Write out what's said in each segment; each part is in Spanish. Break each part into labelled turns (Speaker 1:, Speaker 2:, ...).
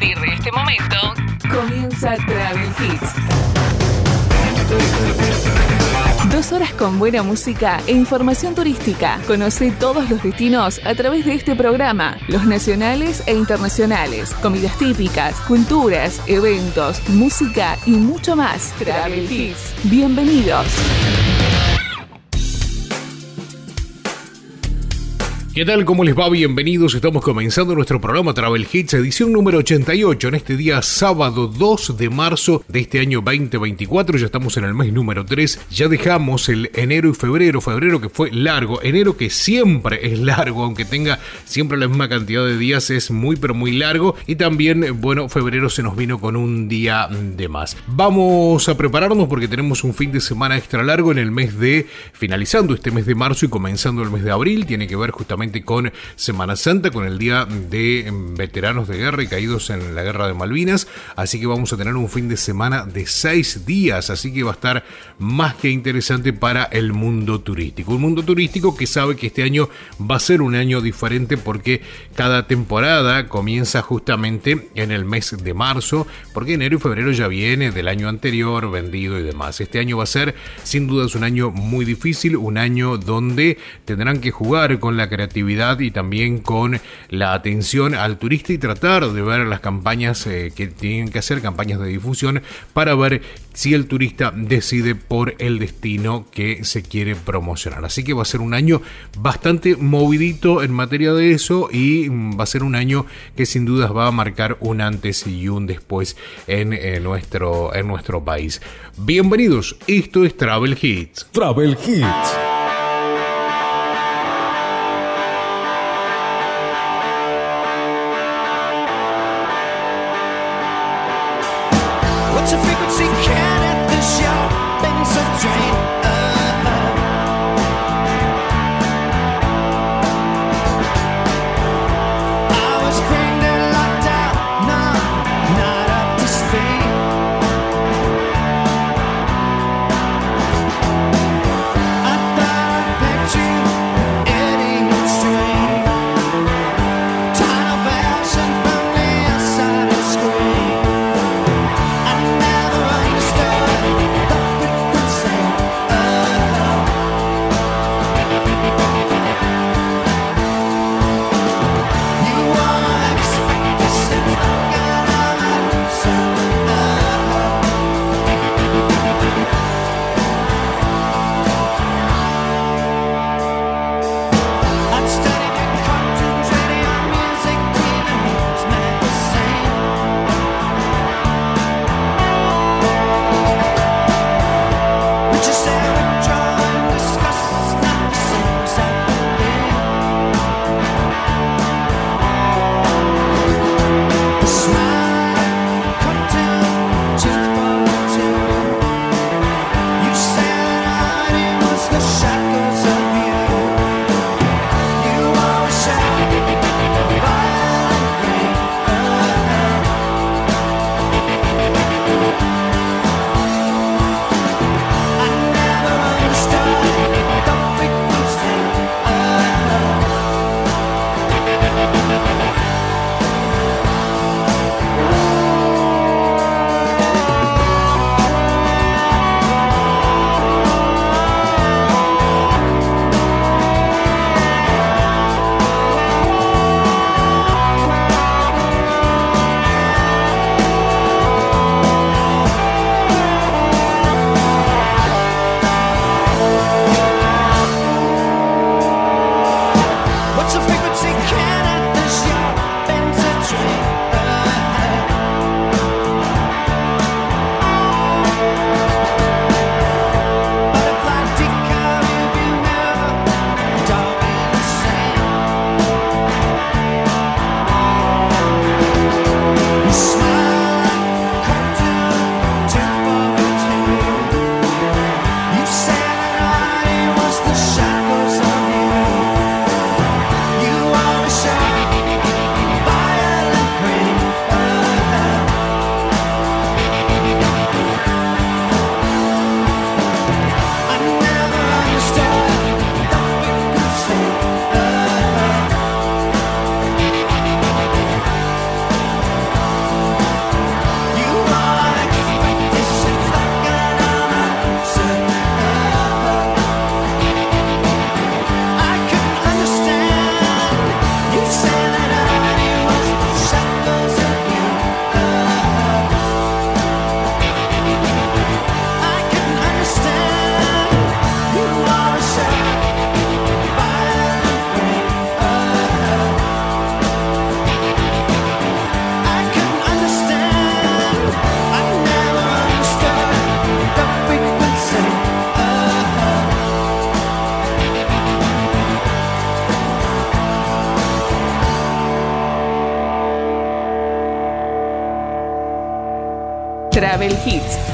Speaker 1: partir este momento, comienza Travel Hits. Dos horas con buena música e información turística. Conoce todos los destinos a través de este programa, los nacionales e internacionales, comidas típicas, culturas, eventos, música y mucho más. Travel Hits. Bienvenidos.
Speaker 2: ¿Qué tal? ¿Cómo les va? Bienvenidos. Estamos comenzando nuestro programa Travel Hits, edición número 88, en este día sábado 2 de marzo de este año 2024. Ya estamos en el mes número 3. Ya dejamos el enero y febrero. Febrero que fue largo. Enero que siempre es largo, aunque tenga siempre la misma cantidad de días, es muy pero muy largo. Y también, bueno, febrero se nos vino con un día de más. Vamos a prepararnos porque tenemos un fin de semana extra largo en el mes de, finalizando este mes de marzo y comenzando el mes de abril. Tiene que ver justamente con Semana Santa, con el Día de Veteranos de Guerra y Caídos en la Guerra de Malvinas. Así que vamos a tener un fin de semana de seis días, así que va a estar más que interesante para el mundo turístico. Un mundo turístico que sabe que este año va a ser un año diferente porque cada temporada comienza justamente en el mes de marzo, porque enero y febrero ya viene del año anterior, vendido y demás. Este año va a ser sin duda un año muy difícil, un año donde tendrán que jugar con la creatividad y también con la atención al turista y tratar de ver las campañas eh, que tienen que hacer, campañas de difusión, para ver si el turista decide por el destino que se quiere promocionar. Así que va a ser un año bastante movidito en materia de eso y mm, va a ser un año que sin dudas va a marcar un antes y un después en, eh, nuestro, en nuestro país. Bienvenidos, esto es Travel Hits.
Speaker 3: Travel Hits.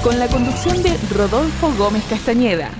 Speaker 4: Con la conducción de Rodolfo Gómez Castañeda.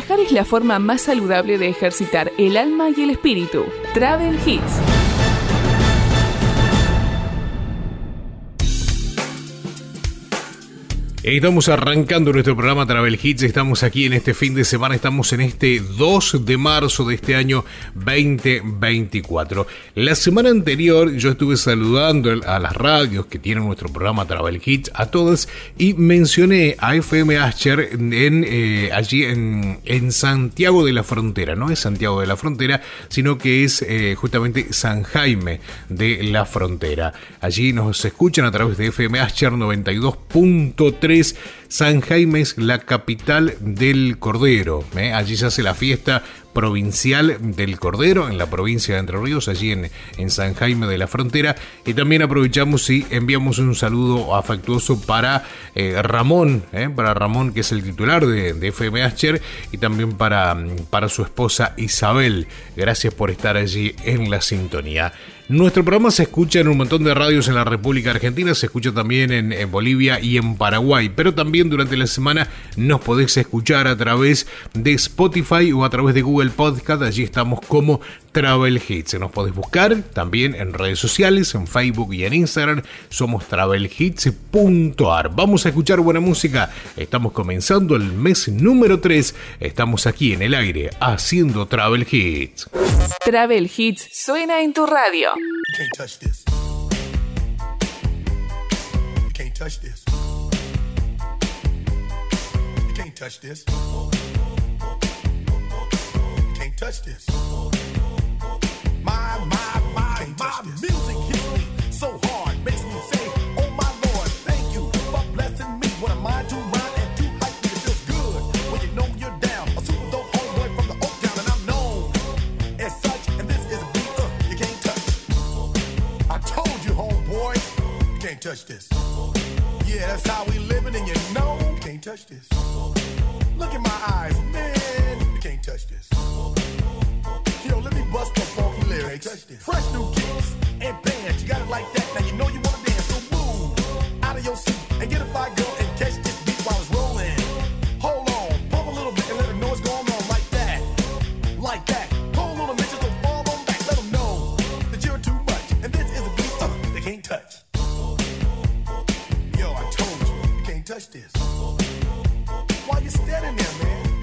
Speaker 4: Viajar es la forma más saludable de ejercitar el alma y el espíritu. Travel Hits.
Speaker 2: Estamos arrancando nuestro programa Travel Hits, estamos aquí en este fin de semana, estamos en este 2 de marzo de este año 2024. La semana anterior yo estuve saludando a las radios que tienen nuestro programa Travel Hits, a todas, y mencioné a FM Asher en, eh, allí en, Santiago de la Frontera, no es Santiago de la Frontera, sino que es eh, justamente San Jaime de la Frontera. Allí nos escuchan a través de FM Asher 92.3 San Jaime es la capital del Cordero. ¿eh? Allí se hace la fiesta provincial del Cordero en la provincia de Entre Ríos, allí en, en San Jaime de la Frontera. Y también aprovechamos y enviamos un saludo afectuoso para eh, Ramón, ¿eh? para Ramón que es el titular de, de FM y también para, para su esposa Isabel. Gracias por estar allí en la sintonía. Nuestro programa se escucha en un montón de radios en la República Argentina, se escucha también en, Bolivia y en Paraguay, pero también durante la semana nos podéis escuchar a través de Spotify o a través de Google Podcast, allí estamos como Travel Hits. Nos podéis buscar también en redes sociales, en Facebook y en Instagram, somos travelhits.ar. Vamos a escuchar buena música, estamos comenzando el mes número 3, estamos aquí en el aire haciendo Travel Hits.
Speaker 5: Travel Hits suena en tu radio.
Speaker 6: Can't touch this. Can't touch this. You can't touch this. You can't touch this. Can't touch this. Yeah, that's how we living, and you know you can't touch this. Look in my eyes, man, you can't touch this. Yo, let me bust the funky lyrics. Fresh new kicks and bands, you got it like that. Now you know you wanna dance, so move out of your seat and get a fire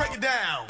Speaker 6: Break it down.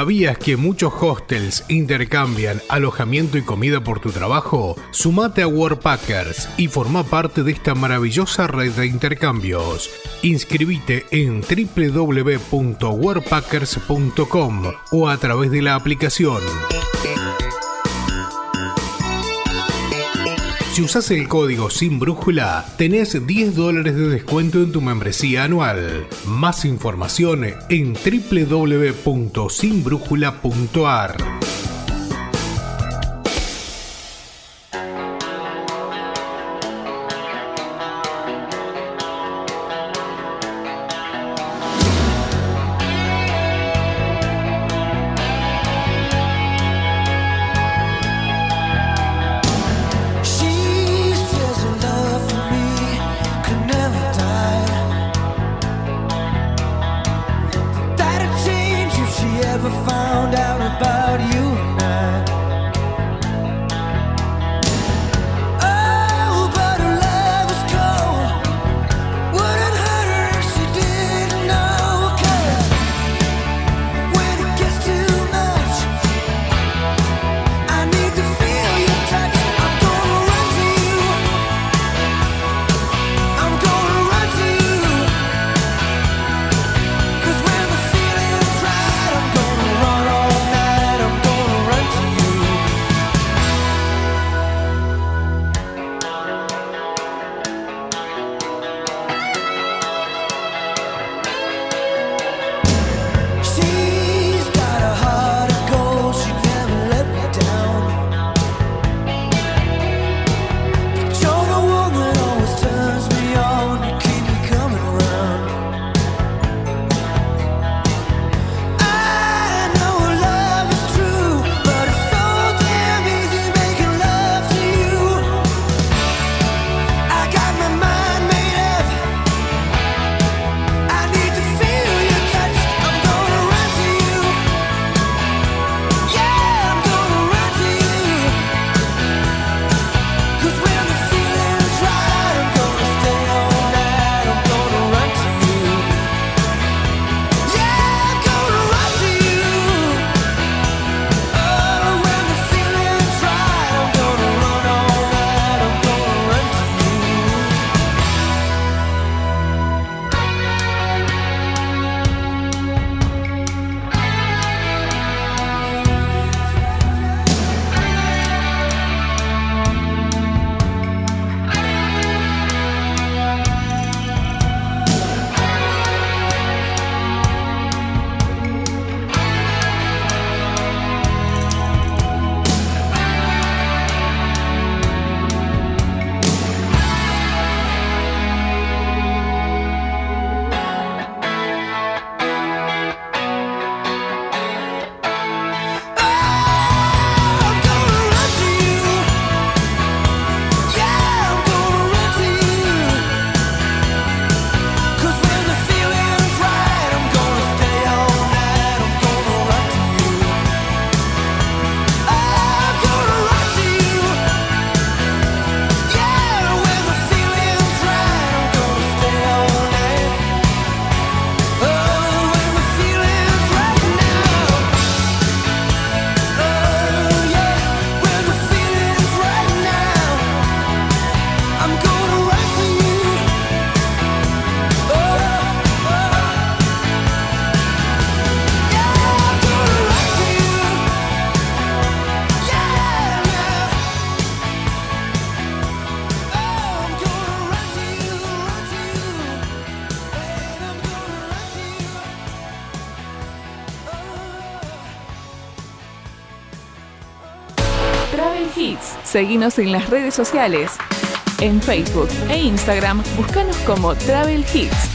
Speaker 3: ¿Sabías que muchos hostels intercambian alojamiento y comida por tu trabajo? Sumate a Warpackers y forma parte de esta maravillosa red de intercambios. Inscribite en www.warpackers.com o a través de la aplicación. Si usas el código sin brújula, tenés 10 dólares de descuento en tu membresía anual. Más información en www.sinbrújula.ar.
Speaker 1: Seguimos en las redes sociales. En Facebook e Instagram, búscanos como Travel Hits.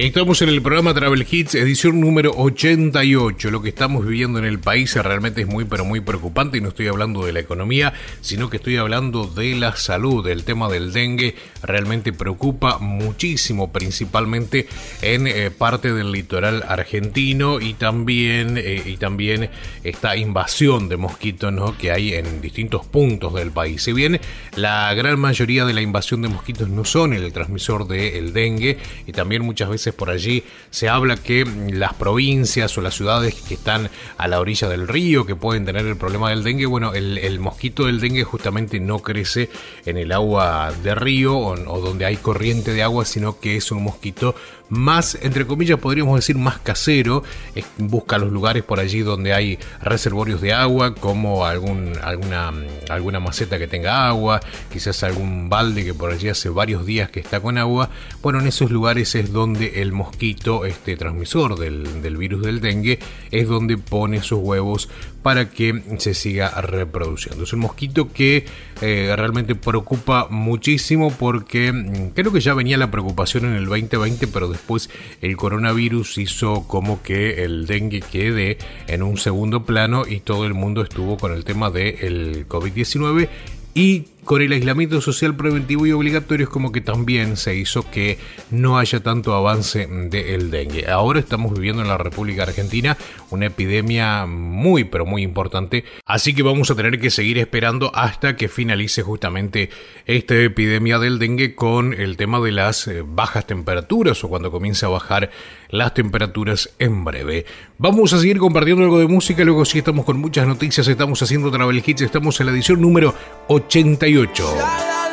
Speaker 2: Estamos en el programa Travel Hits, edición número 88. Lo que estamos viviendo en el país realmente es muy, pero muy preocupante y no estoy hablando de la economía, sino que estoy hablando de la salud. El tema del dengue realmente preocupa muchísimo, principalmente en eh, parte del litoral argentino y también, eh, y también esta invasión de mosquitos ¿no? que hay en distintos puntos del país. Si bien la gran mayoría de la invasión de mosquitos no son el transmisor del dengue y también muchas veces por allí se habla que las provincias o las ciudades que están a la orilla del río, que pueden tener el problema del dengue, bueno, el, mosquito del dengue justamente no crece en el agua de río o donde hay corriente de agua, sino que es un mosquito más, entre comillas, podríamos decir más casero, busca los lugares por allí donde hay reservorios de agua, como algún, alguna, alguna maceta que tenga agua, quizás algún balde que por allí hace varios días que está con agua. Bueno, en esos lugares es donde el mosquito, este transmisor del, del virus del dengue, es donde pone sus huevos para que se siga reproduciendo. Es un mosquito que eh, realmente preocupa muchísimo porque mm, creo que ya venía la preocupación en el 2020, pero después el coronavirus hizo como que el dengue quede en un segundo plano y todo el mundo estuvo con el tema del COVID-19 y con el aislamiento social preventivo y obligatorio es como que también se hizo que no haya tanto avance del de dengue. Ahora estamos viviendo en la República Argentina una epidemia muy pero muy importante, así que vamos a tener que seguir esperando hasta que finalice justamente esta epidemia del dengue con el tema de las eh, bajas temperaturas o cuando comience a bajar las temperaturas en breve. Vamos a seguir compartiendo algo de música, luego si sí estamos con muchas noticias, estamos haciendo Travel Hits, estamos en la edición número
Speaker 5: 81 18.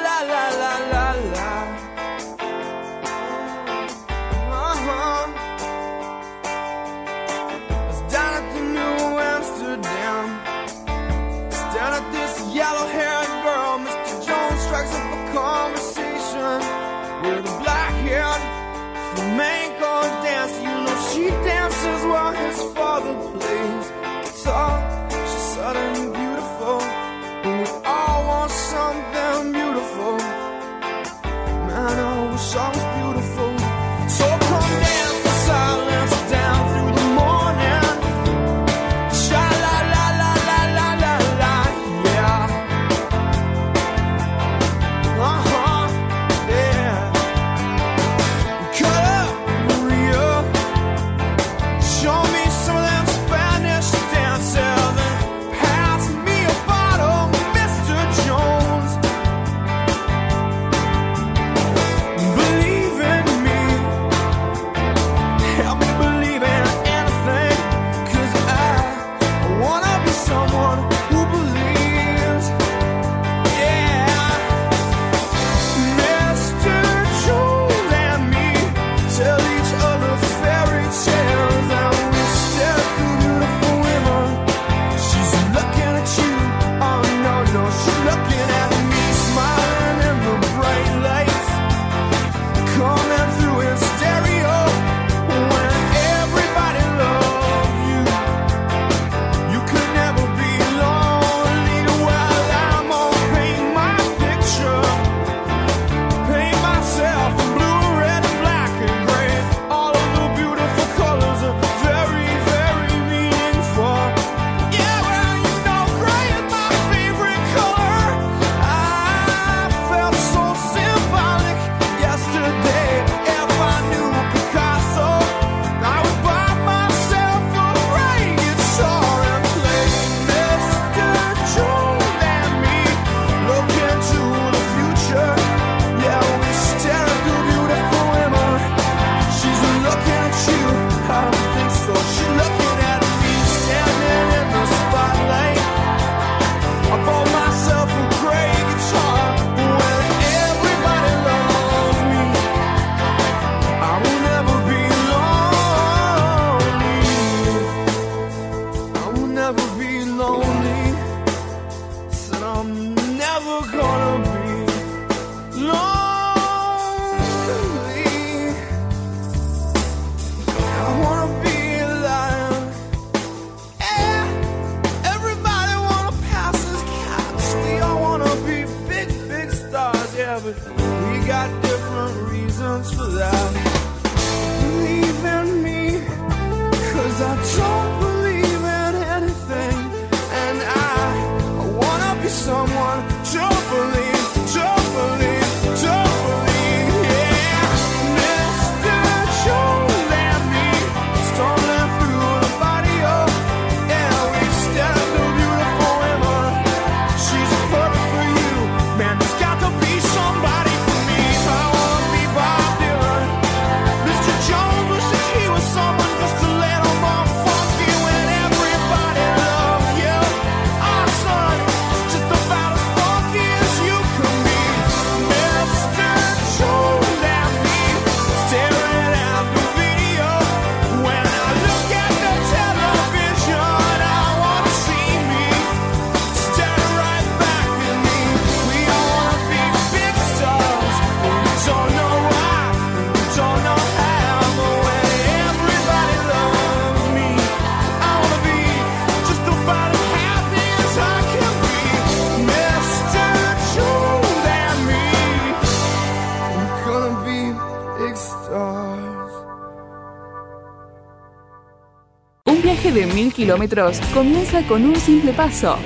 Speaker 5: kilómetros comienza con un simple paso.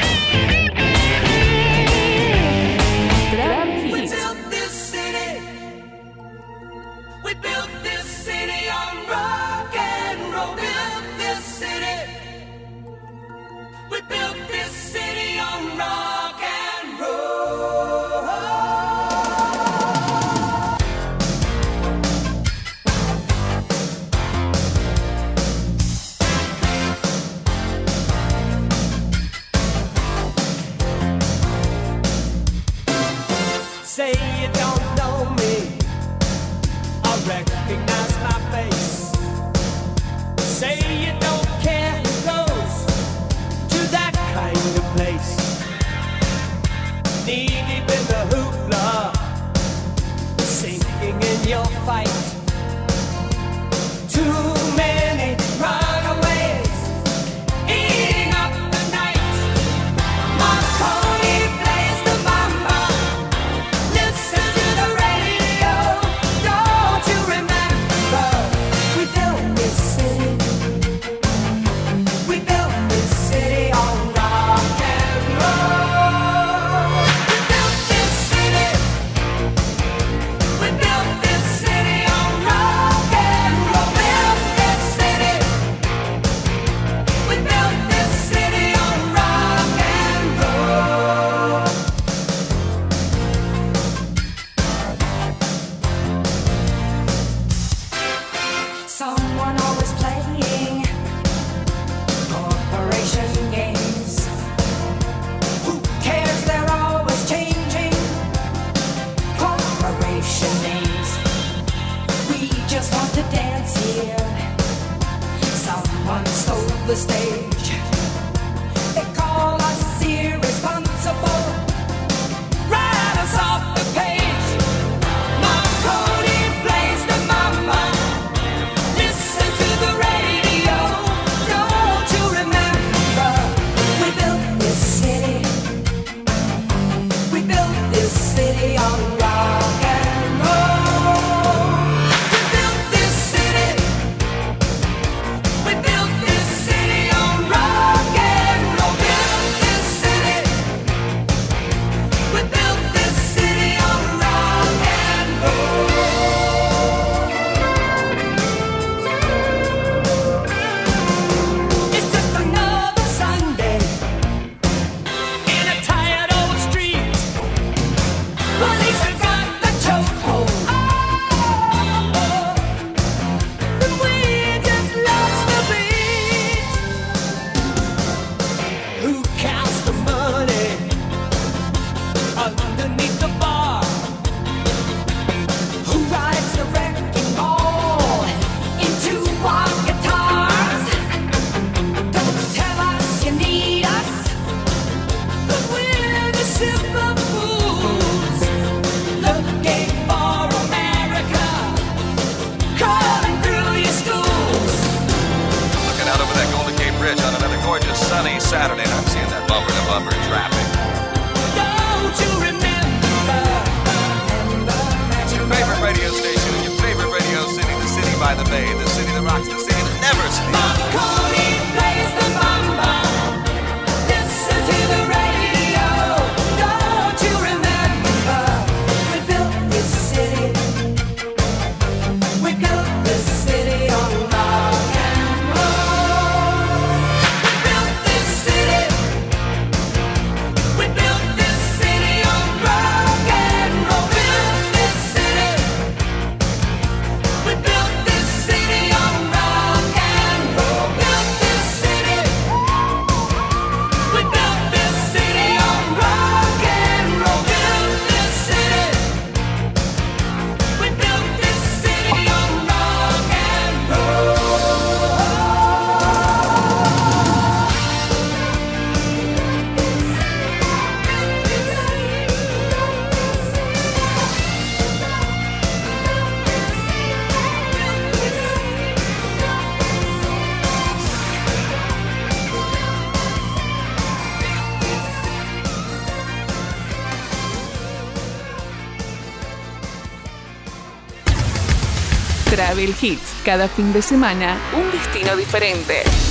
Speaker 5: Travel Hits. Cada fin de semana, un destino diferente.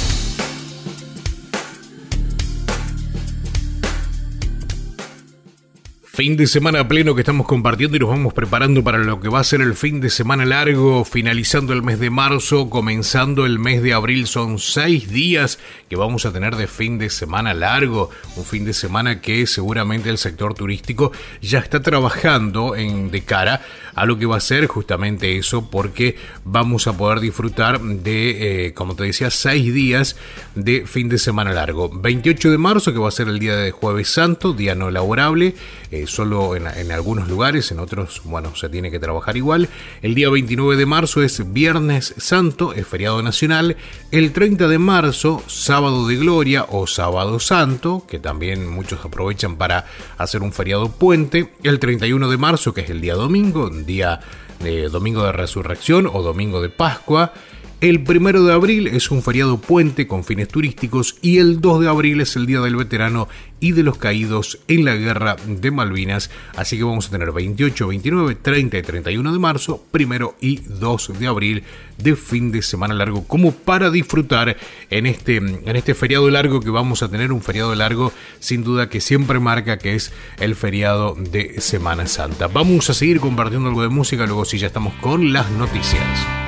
Speaker 7: Fin de semana pleno que estamos compartiendo y nos vamos preparando para lo que va a ser el fin de semana largo, finalizando el mes de marzo, comenzando el mes de abril. Son seis días que vamos a tener de fin de semana largo, un fin de semana que seguramente el sector turístico ya está trabajando en de cara a lo que va a ser justamente eso, porque vamos a poder disfrutar de, eh, como te decía, seis días de fin de semana largo. 28 de marzo, que va a ser el día de Jueves Santo, día no laborable, eh, solo en, algunos lugares, en otros, bueno, se tiene que trabajar igual. El día 29 de marzo es Viernes Santo, es feriado nacional. El 30 de marzo, Sábado de Gloria o Sábado Santo, que también muchos aprovechan para hacer un feriado puente. El 31 de marzo, que es el día domingo, día de domingo de resurrección o domingo de Pascua. El primero de abril es un feriado puente con fines turísticos y el 2 de abril es el Día del Veterano y de los Caídos en la Guerra de Malvinas. Así que vamos a tener 28, 29, 30 y 31 de marzo, primero y 2 de abril de fin de semana largo como para disfrutar en este, en este feriado largo que vamos a tener, un feriado largo sin duda que siempre marca que es el feriado de Semana Santa. Vamos a seguir compartiendo algo de música, luego sí ya estamos con las noticias.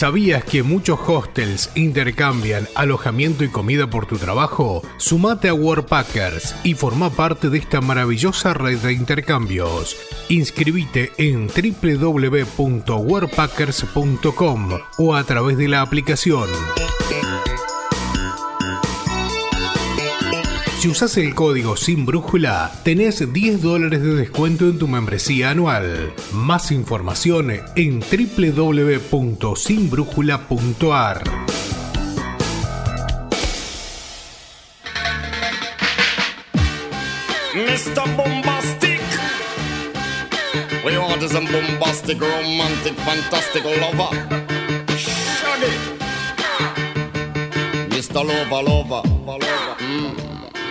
Speaker 2: ¿Sabías que muchos hostels intercambian alojamiento y comida por tu trabajo? Sumate a Workpackers y forma parte de esta maravillosa red de intercambios. Inscribite en www.workpackers.com o a través de la aplicación. Si usas el código sin brújula, tenés 10 dólares de descuento en tu membresía anual. Más información en www.sinbrújula.ar.
Speaker 8: Mr. Bombastic. We want a bombastic, romantic, fantastic lover. Shaggy. Mr. Lover, lover.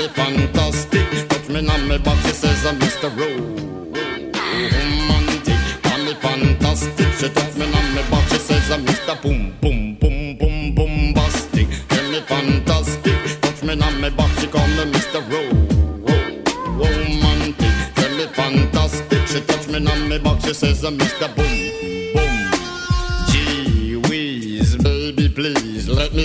Speaker 8: Me fantastic. Touch me on my back, she says I'm Mr. Romantic. Call me fantastic. She touch me on my back, she says I'm Mr. Boom, boom, boom, boom, bombastic. Tell me fantastic. Touch me on my back, she call me Mr. Ro- Romantic. Tell me fantastic. She touch me on my back, she says I'm Mr. Boom.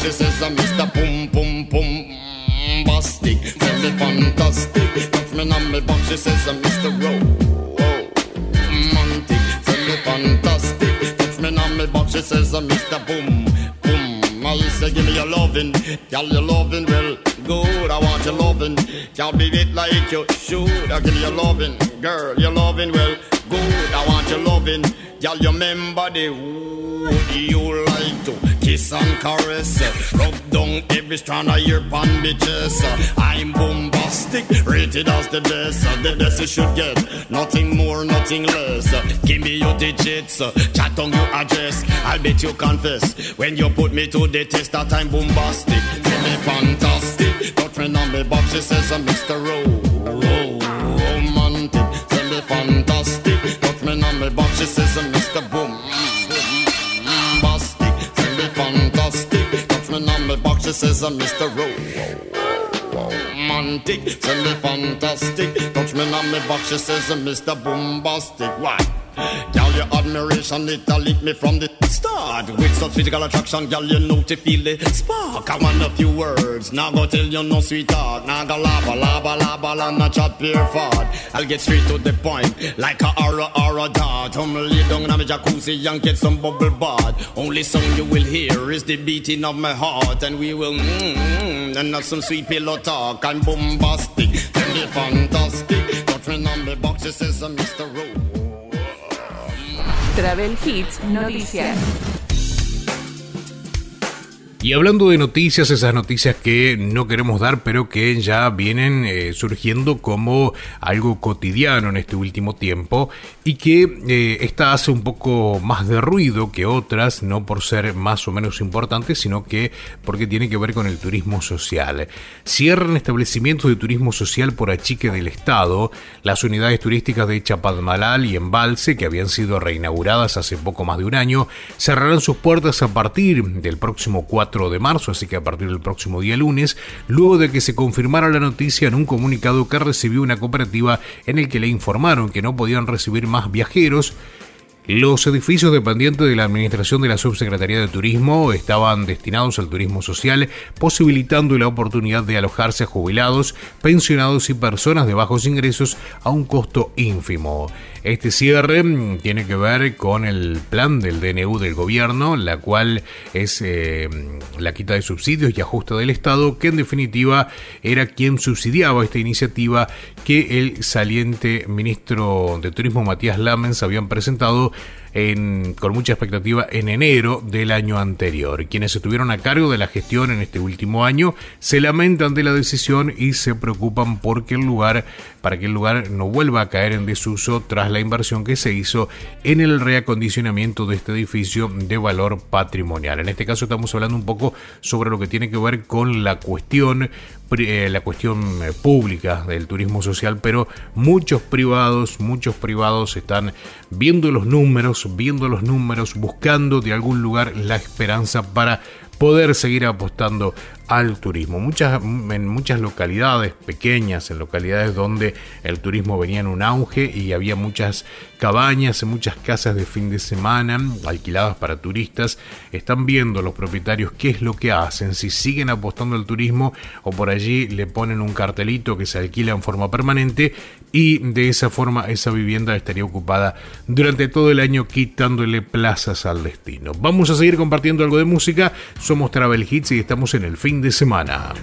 Speaker 8: She says I'm Mr. Boom Boom Boom mm, Bastic. Tell me fantastic. Touch me on me back, she says I'm Mr. Romantic. Tell me fantastic. Touch me on me back, she says I'm Mr. Boom Boom. I say give me your loving, girl your loving well good. I want your loving, girl be it like you should. I give you your loving, girl your loving well good. I want your loving, girl you remember the would you kiss and caress, rub down every strand of your pan bitches. I'm bombastic, rated as the best, the best you should get, nothing more, nothing less. Give me your digits, chat on your address. I'll bet you confess when you put me to the test that I'm bombastic. Tell me fantastic, touch me on me box, she says I'm Mr. Ro- Ro- Romantic. Tell me fantastic, touch me on me box, she says I'm Mr. Boom. She says I'm Mr. Ro- Romantic, tell me fantastic, touch me on me box, she says uh, I'm Mr. Bombastic. Why? Girl, your admiration, it a lit me from the start. With such physical attraction, girl, you know to feel the spark. I want a few words, now go tell you no sweetheart. Now go lava, lava, lava, la, not chat pure fart. I'll get straight to the point, like a aura, aura dart. I'm lay down in my jacuzzi and get some bubble bath. Only song you will hear is the beating of my heart, and we will mm, mm, and have some sweet pillow talk. I'm bombastic, tell me fantastic. Me on the box, it says Mr. Rowe.
Speaker 5: Travel Hits Noticias.
Speaker 2: Y hablando de noticias, esas noticias que no queremos dar, pero que ya vienen eh, surgiendo como algo cotidiano en este último tiempo y que eh, esta hace un poco más de ruido que otras, no por ser más o menos importantes, sino que porque tiene que ver con el turismo social. Cierran establecimientos de turismo social por achique del Estado, las unidades turísticas de Chapadmalal y Embalse, que habían sido reinauguradas hace poco más de un año, cerrarán sus puertas a partir del próximo 4 4 de marzo, así que a partir del próximo día lunes, luego de que se confirmara la noticia en un comunicado que recibió una cooperativa en el que le informaron que no podían recibir más viajeros. Los edificios dependientes de la Administración de la Subsecretaría de Turismo estaban destinados al turismo social, posibilitando la oportunidad de alojarse a jubilados, pensionados y personas de bajos ingresos a un costo ínfimo. Este cierre mm, tiene que ver con el plan del DNU del gobierno, la cual es eh, la quita de subsidios y ajuste del Estado, que en definitiva era quien subsidiaba esta iniciativa que el saliente ministro de Turismo Matías Lamens habían presentado en- con mucha expectativa en enero del año anterior. Quienes estuvieron a cargo de la gestión en este último año se lamentan de la decisión y se preocupan porque el lugar, para que el lugar no vuelva a caer en desuso tras la inversión que se hizo en el reacondicionamiento de este edificio de valor patrimonial. En este caso estamos hablando un poco sobre lo que tiene que ver con la cuestión la cuestión eh, pública del turismo social, pero muchos privados, muchos privados están viendo los números, viendo los números, buscando de algún lugar la esperanza para poder seguir apostando al turismo. Muchas, en muchas localidades pequeñas, en localidades donde el turismo venía en un auge y había muchas cabañas, muchas casas de fin de semana alquiladas para turistas, están viendo los propietarios qué es lo que hacen, si siguen apostando al turismo o por allí le ponen un cartelito que se alquila en forma permanente y de esa forma esa vivienda estaría ocupada durante todo el año quitándole plazas al destino. Vamos a seguir compartiendo algo de música, somos Travel Hits y estamos en el fin de semana.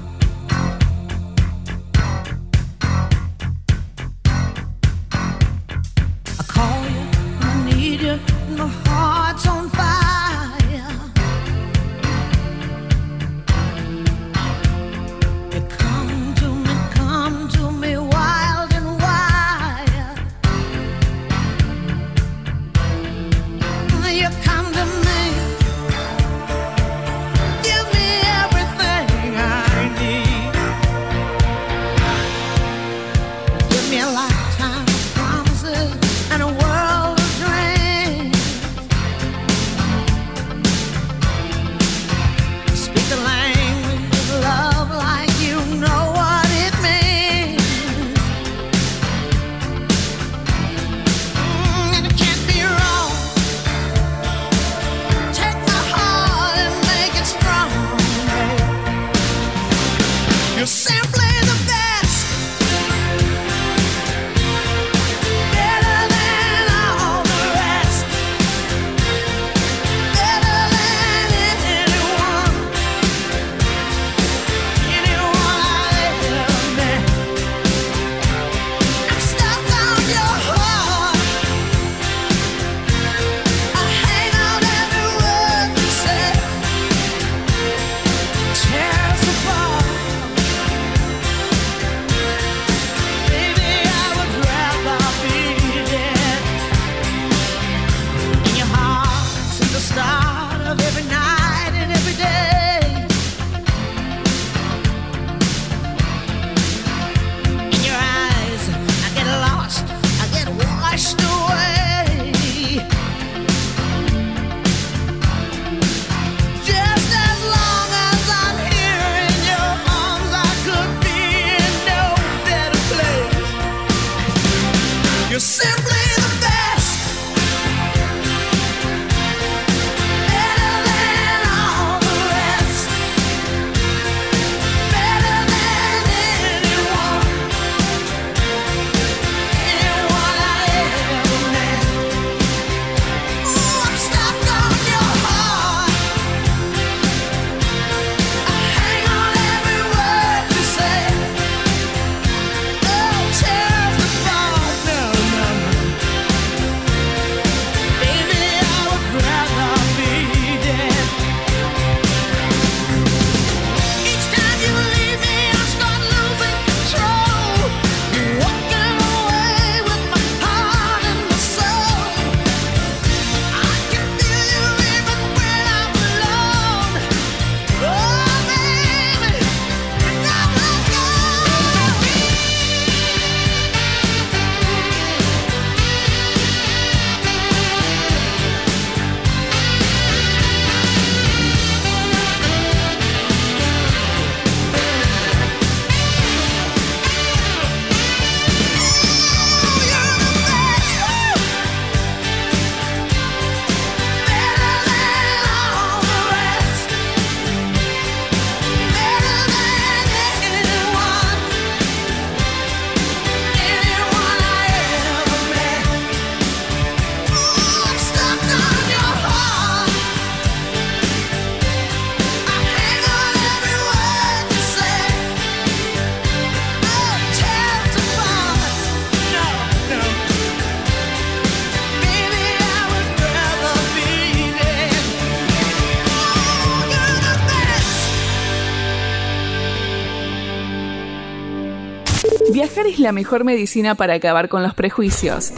Speaker 9: La mejor medicina para acabar con los prejuicios.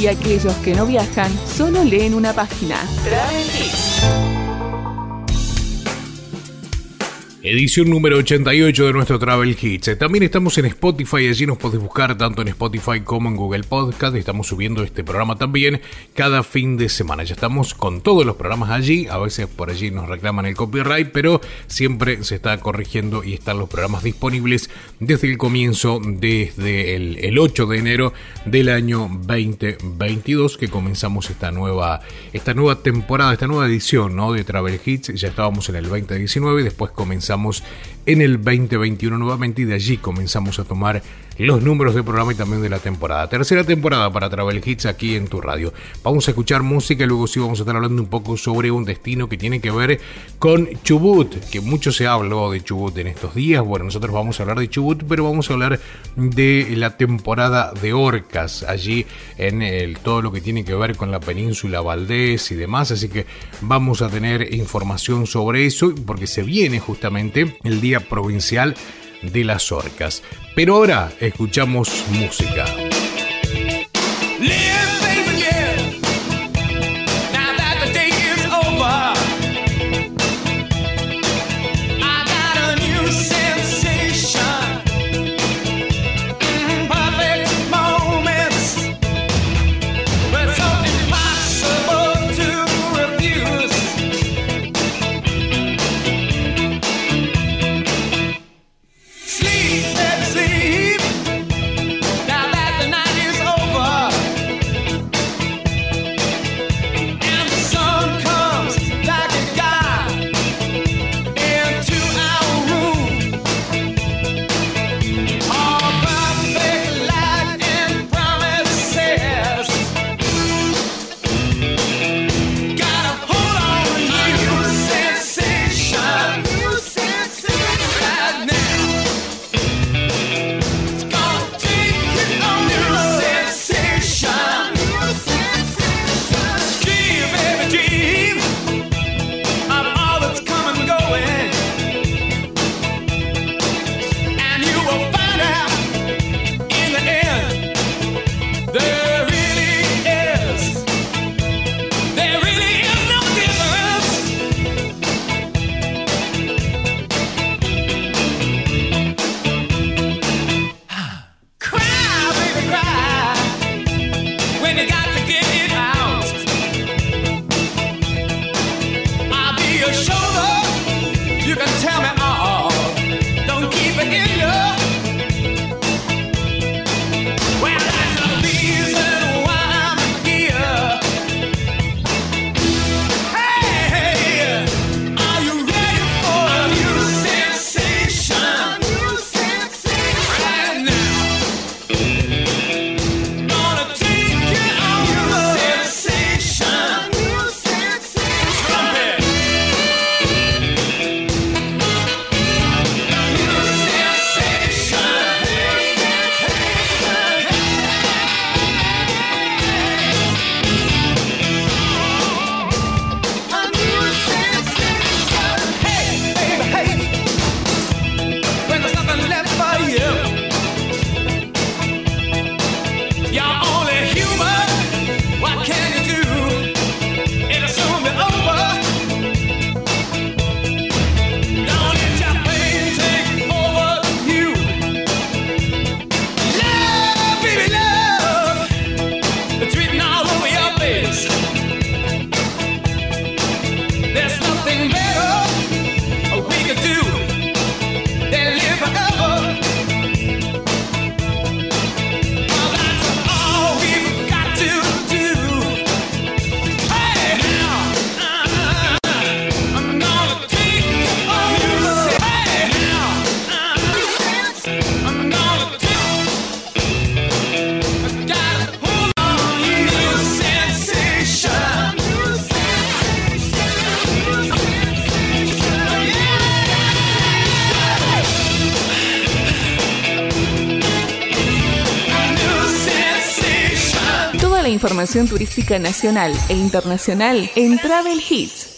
Speaker 9: Y aquellos que no viajan solo leen una página. Travel
Speaker 2: Edición número 88 de nuestro Travel Hits. Eh, También estamos en Spotify, allí nos podés buscar tanto en Spotify como en Google Podcast. Estamos subiendo este programa también cada fin de semana. Ya estamos con todos los programas allí. A veces por allí nos reclaman el copyright, pero siempre se está corrigiendo y están los programas disponibles desde el comienzo, desde el, el 8 de enero del año 2022 que comenzamos esta nueva, esta nueva temporada, esta nueva edición ¿no? de Travel Hits. Ya estábamos en el 2019 y después comenzamos vamos en el 2021 nuevamente y de allí comenzamos a tomar los números de programa y también de la temporada. Tercera temporada para Travel Hits aquí en tu radio. Vamos a escuchar música y luego sí vamos a estar hablando un poco sobre un destino que tiene que ver con Chubut, que mucho se habló de Chubut en estos días. Bueno, nosotros vamos a hablar de Chubut, pero vamos a hablar de la temporada de orcas allí en el, todo lo que tiene que ver con la península Valdés y demás. Así que vamos a tener información sobre eso porque se viene justamente el Día Provincial de las Orcas. Pero ahora escuchamos música.
Speaker 5: Turística nacional e internacional en Travel Hits.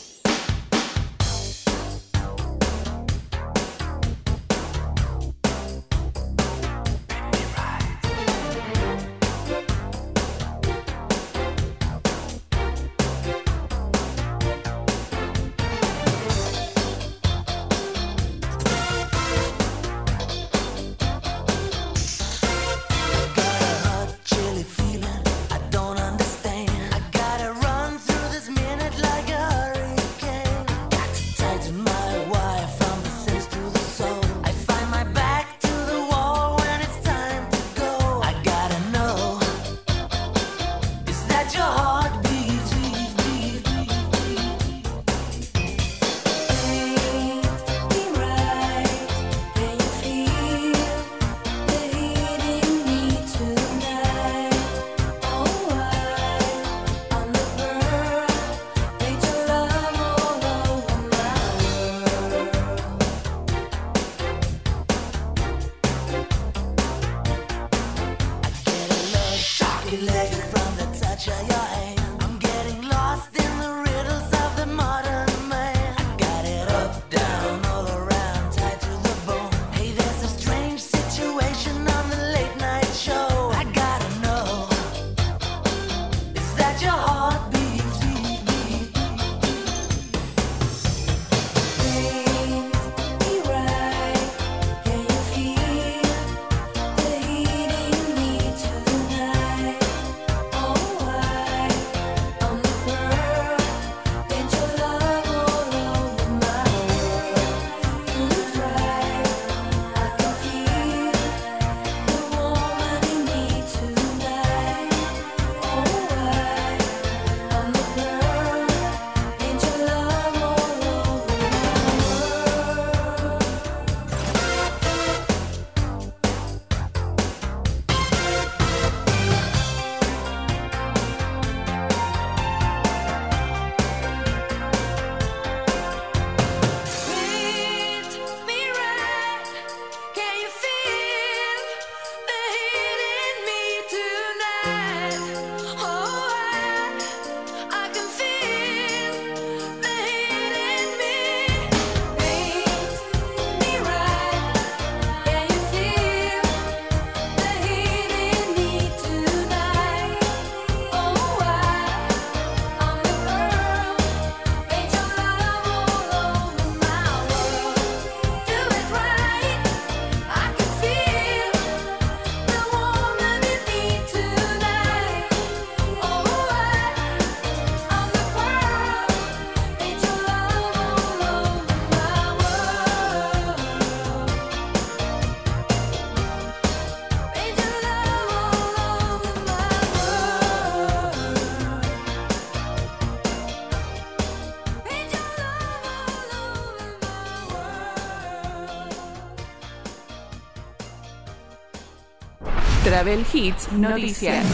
Speaker 5: Travel Hits Noticias.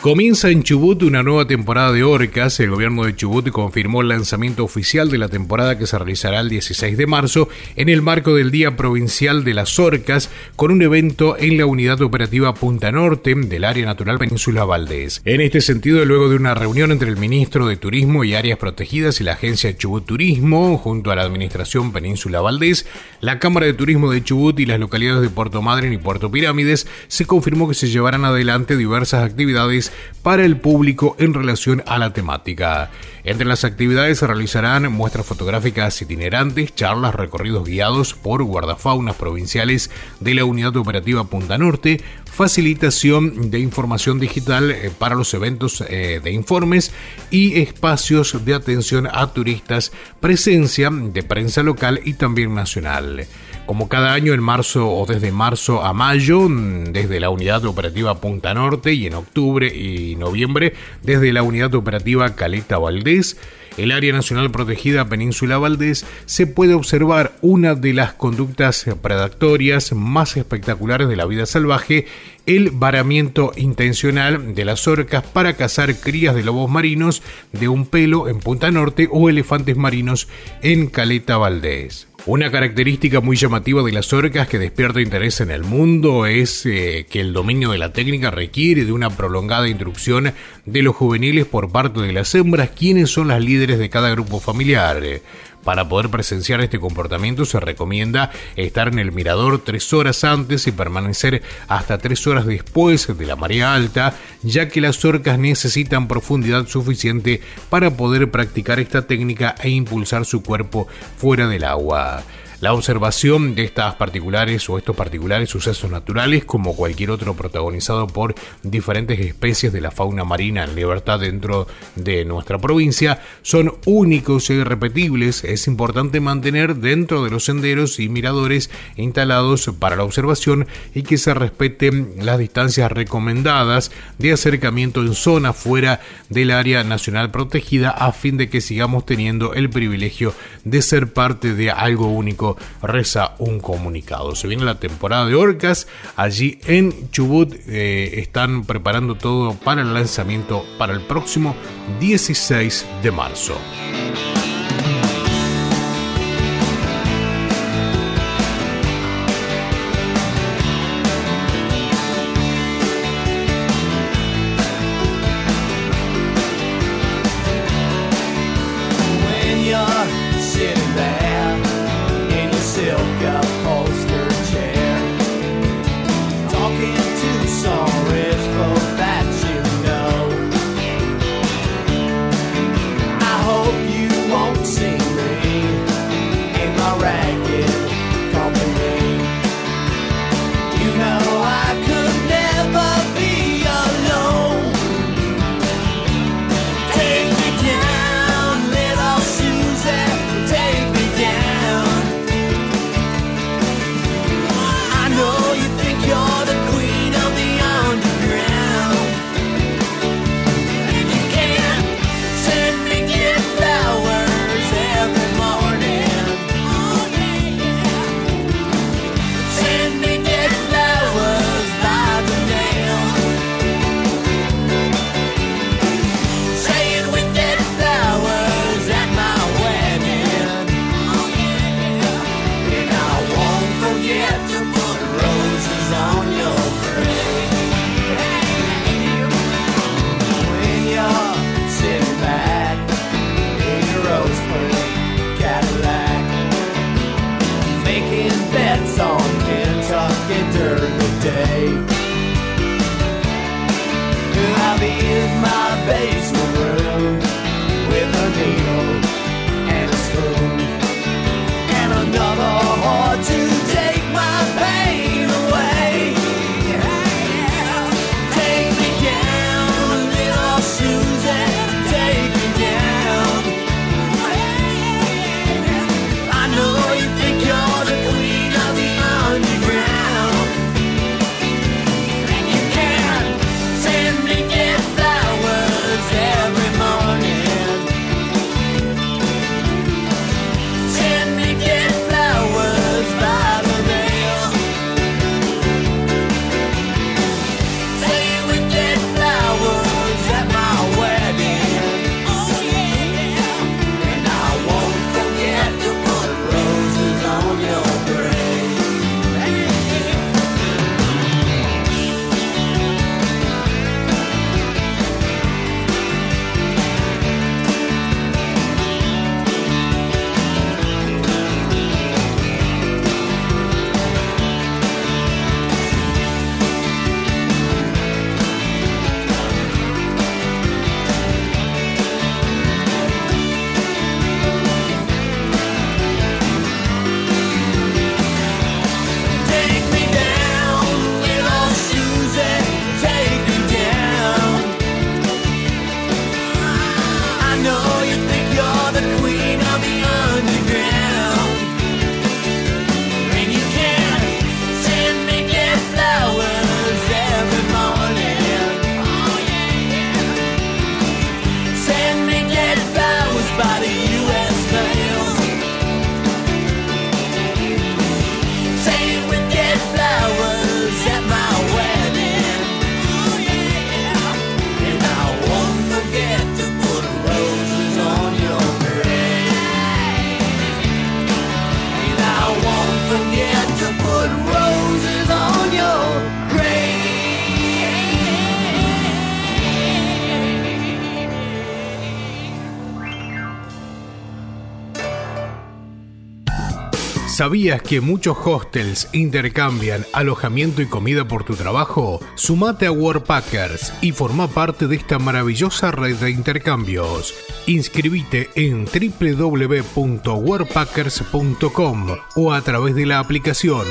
Speaker 2: Comienza en Chubut una nueva temporada de Orcas. El gobierno de Chubut confirmó el lanzamiento oficial de la temporada que se realizará el 16 de marzo en el marco del Día Provincial de las Orcas con un evento en la unidad operativa Punta Norte del Área Natural Península Valdés. En este sentido, luego de una reunión entre el ministro de Turismo y Áreas Protegidas y la agencia Chubut Turismo junto a la Administración Península Valdés, la Cámara de Turismo de Chubut y las localidades de Puerto Madryn y Puerto Pirámides, se confirmó que se llevarán adelante diversas actividades para el público en relación a la temática. Entre las actividades se realizarán muestras fotográficas itinerantes, charlas, recorridos guiados por guardafaunas provinciales de la Unidad Operativa Punta Norte, facilitación de información digital eh, para los eventos eh, de informes y espacios de atención a turistas, presencia de prensa local y también nacional. Como cada año en marzo o desde marzo a mayo, mm, desde la unidad operativa Punta Norte y en octubre y noviembre desde la unidad operativa Caleta Valdés, el Área Nacional Protegida Península Valdés, se puede observar una de las conductas predatorias más espectaculares de la vida salvaje, el varamiento intencional de las orcas para cazar crías de lobos marinos de un pelo en Punta Norte o elefantes marinos en Caleta Valdés. Una característica muy llamativa de las orcas que despierta interés en el mundo es eh, que el dominio de la técnica requiere de una prolongada instrucción de los juveniles por parte de las hembras, quienes son las líderes de cada grupo familiar. Para poder presenciar este comportamiento se recomienda estar en el mirador tres horas antes y permanecer hasta tres horas después de la marea alta, ya que las orcas necesitan profundidad suficiente para poder practicar esta técnica e impulsar su cuerpo fuera del agua. La observación de estas particulares o estos particulares sucesos naturales, como cualquier otro protagonizado por diferentes especies de la fauna marina en libertad dentro de nuestra provincia, son únicos e irrepetibles. Es importante mantener dentro de los senderos y miradores instalados para la observación y que se respeten las distancias recomendadas de acercamiento en zona fuera del área nacional protegida a fin de que sigamos teniendo el privilegio de ser parte de algo único reza un comunicado. Se viene la temporada de orcas. Allí en Chubut eh, están preparando todo para el lanzamiento para el próximo 16 de marzo.
Speaker 10: ¿Sabías que muchos hostels intercambian alojamiento y comida por tu trabajo? Sumate a Warpackers y forma parte de esta maravillosa red de intercambios. Inscribite en www.warpackers.com o a través de la aplicación.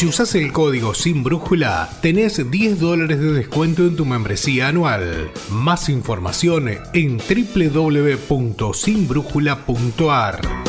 Speaker 10: Si usas el código sin brújula, tenés 10 dólares de descuento en tu membresía anual. Más información en www.sinbrújula.ar.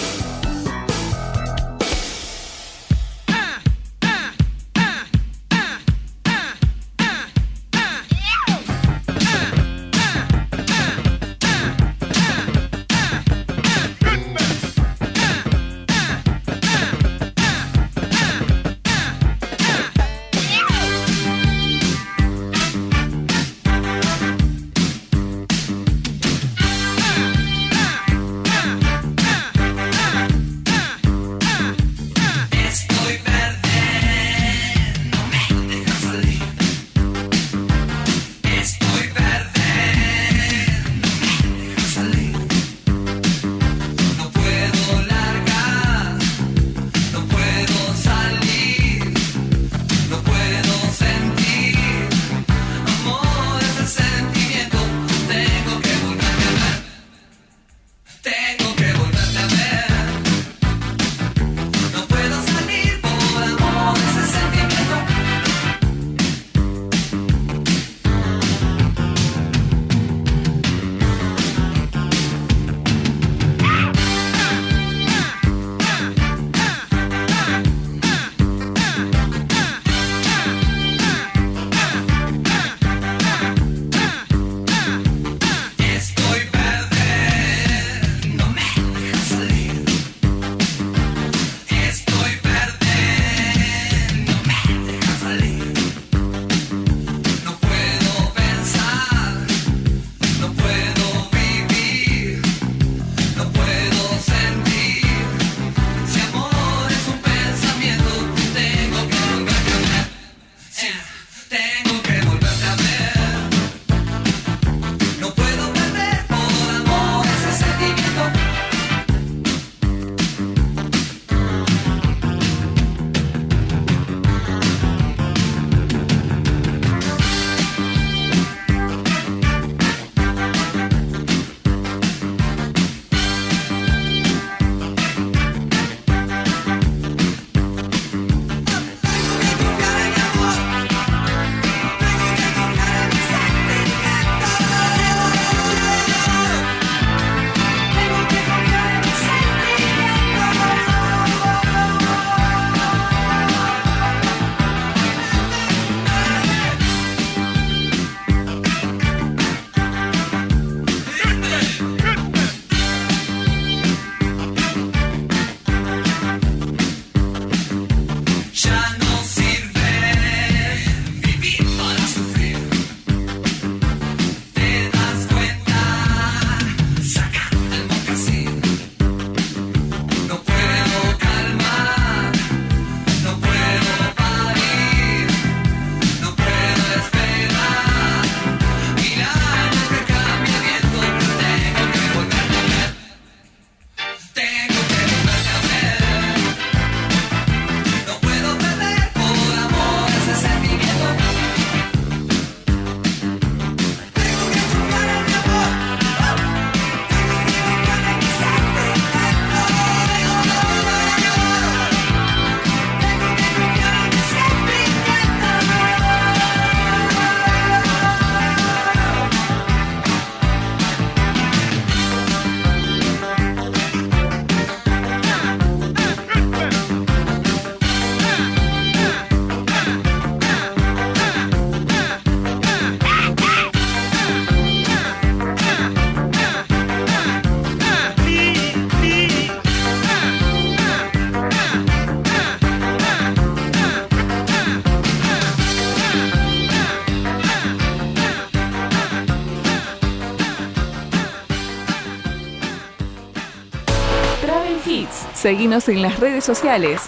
Speaker 1: Seguinos en las redes sociales.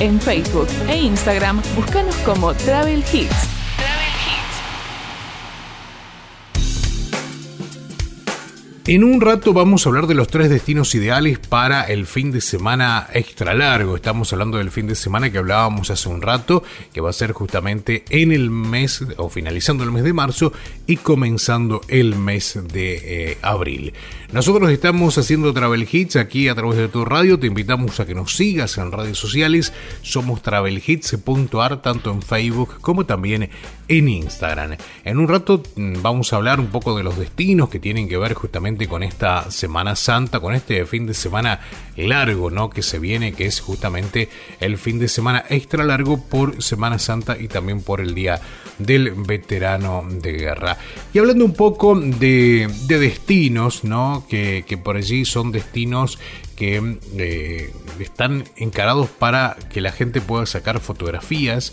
Speaker 1: En Facebook e Instagram, búscanos como Travel Hits.
Speaker 2: En un rato vamos a hablar de los tres destinos ideales para el fin de semana extra largo. Estamos hablando del fin de semana que hablábamos hace un rato, que va a ser justamente en el mes o finalizando el mes de marzo y comenzando el mes de eh, abril. Nosotros estamos haciendo Travel Hits aquí a través de tu radio. Te invitamos a que nos sigas en redes sociales. Somos travelhits.ar tanto en Facebook como también en Instagram. En un rato mm, vamos a hablar un poco de los destinos que tienen que ver justamente con esta Semana Santa, con este fin de semana largo, ¿no? Que se viene, que es justamente el fin de semana extra largo por Semana Santa y también por el Día del Veterano de Guerra. Y hablando un poco de, de destinos, ¿no? Que, por allí son destinos que eh, están encarados para que la gente pueda sacar fotografías.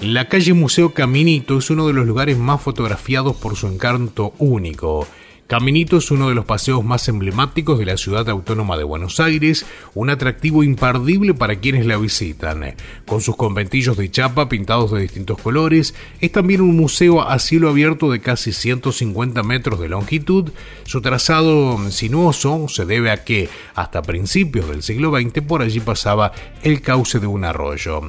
Speaker 2: La calle Museo Caminito es uno de los lugares más fotografiados por su encanto único. Caminito es uno de los paseos más emblemáticos de la ciudad autónoma de Buenos Aires, un atractivo imperdible para quienes la visitan. Con sus conventillos de chapa pintados de distintos colores, es también un museo a cielo abierto de casi 150 metros de longitud. Su trazado sinuoso se debe a que, hasta principios del siglo XX, por allí pasaba el cauce de un arroyo.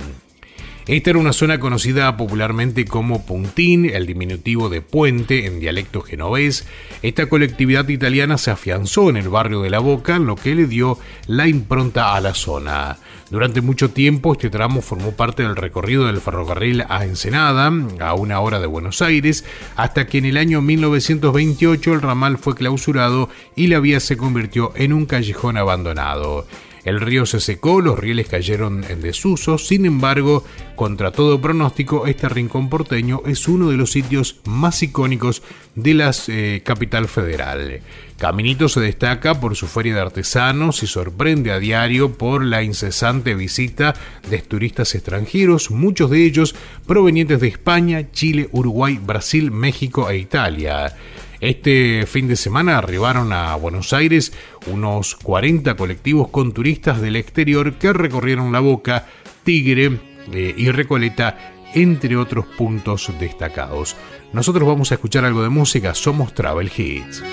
Speaker 2: Esta era una zona conocida popularmente como Puntín, el diminutivo de puente en dialecto genovés. Esta colectividad italiana se afianzó en el barrio de La Boca, lo que le dio la impronta a la zona. Durante mucho tiempo este tramo formó parte del recorrido del ferrocarril a Ensenada, a una hora de Buenos Aires, hasta que en el año 1928 el ramal fue clausurado y la vía se convirtió en un callejón abandonado. El río se secó, los rieles cayeron en desuso, sin embargo, contra todo pronóstico, este rincón porteño es uno de los sitios más icónicos de la eh, capital federal. Caminito se destaca por su feria de artesanos y sorprende a diario por la incesante visita de turistas extranjeros, muchos de ellos provenientes de España, Chile, Uruguay, Brasil, México e Italia. Este fin de semana arribaron a Buenos Aires unos 40 colectivos con turistas del exterior que recorrieron la Boca, Tigre eh, y Recoleta, entre otros puntos destacados. Nosotros vamos a escuchar algo de música, somos Travel Hits.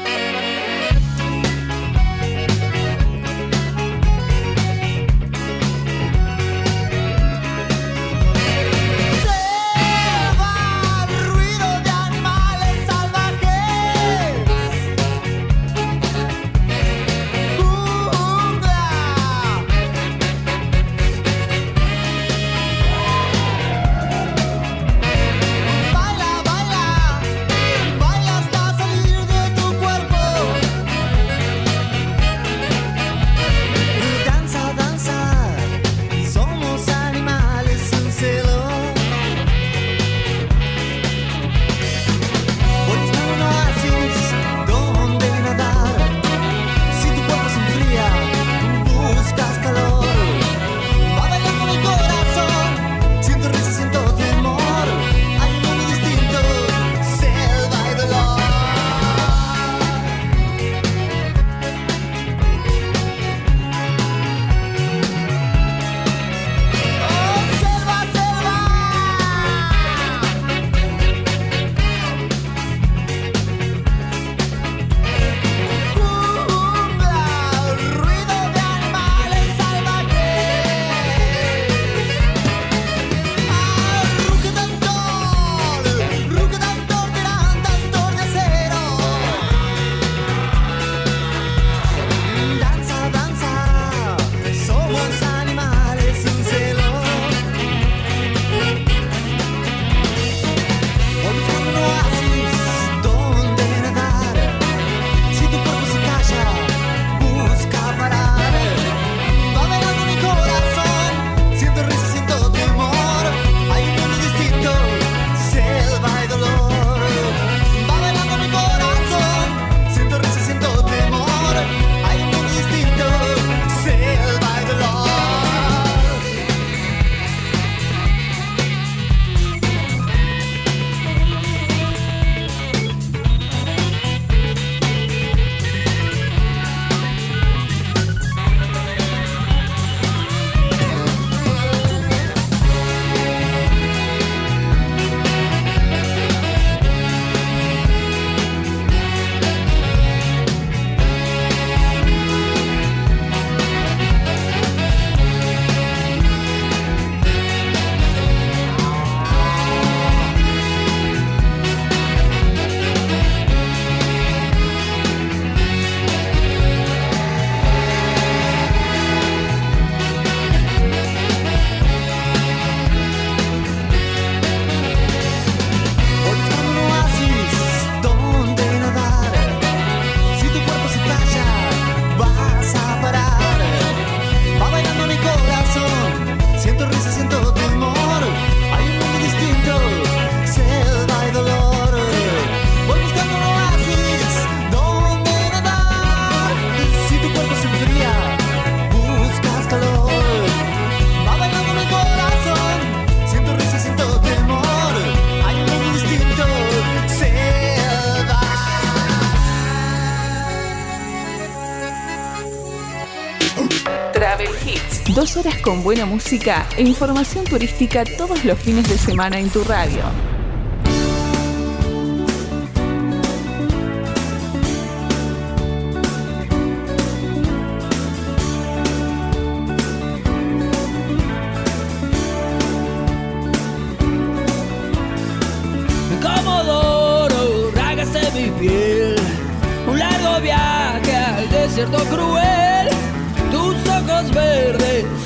Speaker 5: Horas con buena música e información turística todos los fines de semana en tu radio.
Speaker 9: Comodoro, rágase mi piel. Un largo viaje al desierto cruel.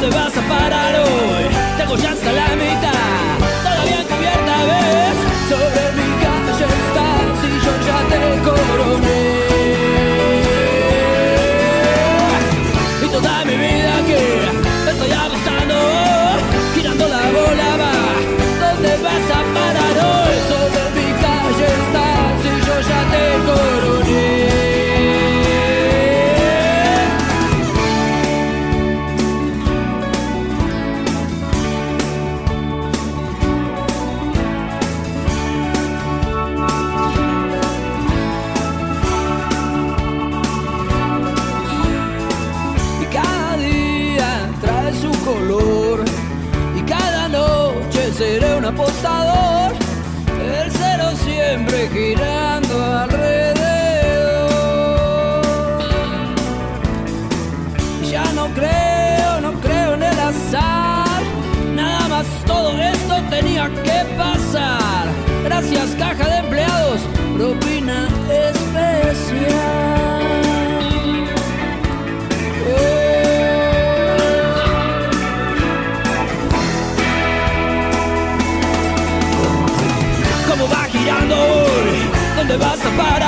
Speaker 9: ¿Dónde vas a parar hoy? Tengo ya hasta la mitad, ¿Dónde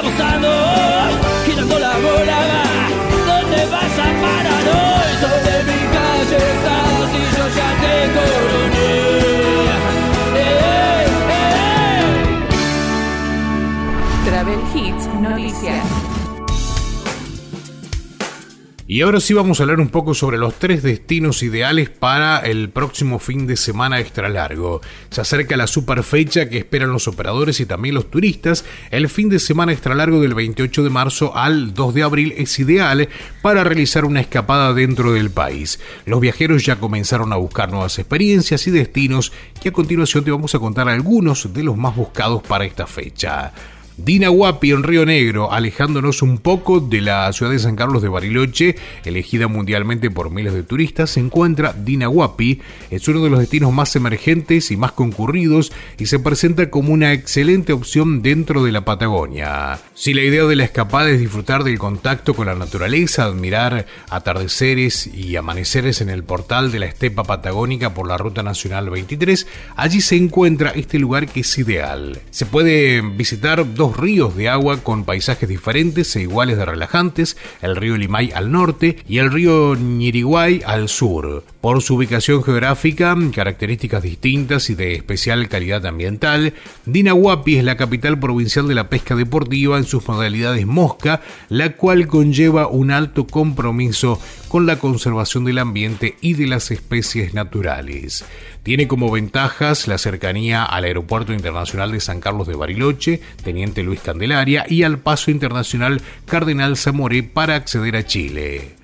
Speaker 9: Que estoy apostando, girando
Speaker 2: Y ahora sí vamos a hablar un poco sobre los tres destinos ideales para el próximo fin de semana extra largo. Se acerca la super fecha que esperan los operadores y también los turistas. El fin de semana extra largo del 28 de marzo al 2 de abril es ideal para realizar una escapada dentro del país. Los viajeros ya comenzaron a buscar nuevas experiencias y destinos y a continuación te vamos a contar algunos de los más buscados para esta fecha. Dinahuapi en Río Negro, alejándonos un poco de la ciudad de San Carlos de Bariloche, elegida mundialmente por miles de turistas, se encuentra Dinahuapi. Es uno de los destinos más emergentes y más concurridos y se presenta como una excelente opción dentro de la Patagonia. Si la idea de la escapada es disfrutar del contacto con la naturaleza, admirar atardeceres y amaneceres en el portal de la estepa patagónica por la Ruta Nacional 23, allí se encuentra este lugar que es ideal. Se puede visitar dos ríos de agua con paisajes diferentes e iguales de relajantes, el río Limay al norte y el río Ñiriguay al sur. Por su ubicación geográfica, características distintas y de especial calidad ambiental, Dinahuapi es la capital provincial de la pesca deportiva en sus modalidades mosca, la cual conlleva un alto compromiso con la conservación del ambiente y de las especies naturales. Tiene como ventajas la cercanía al Aeropuerto Internacional de San Carlos de Bariloche, Teniente Luis Candelaria, y al Paso Internacional Cardenal Zamoré para acceder a Chile.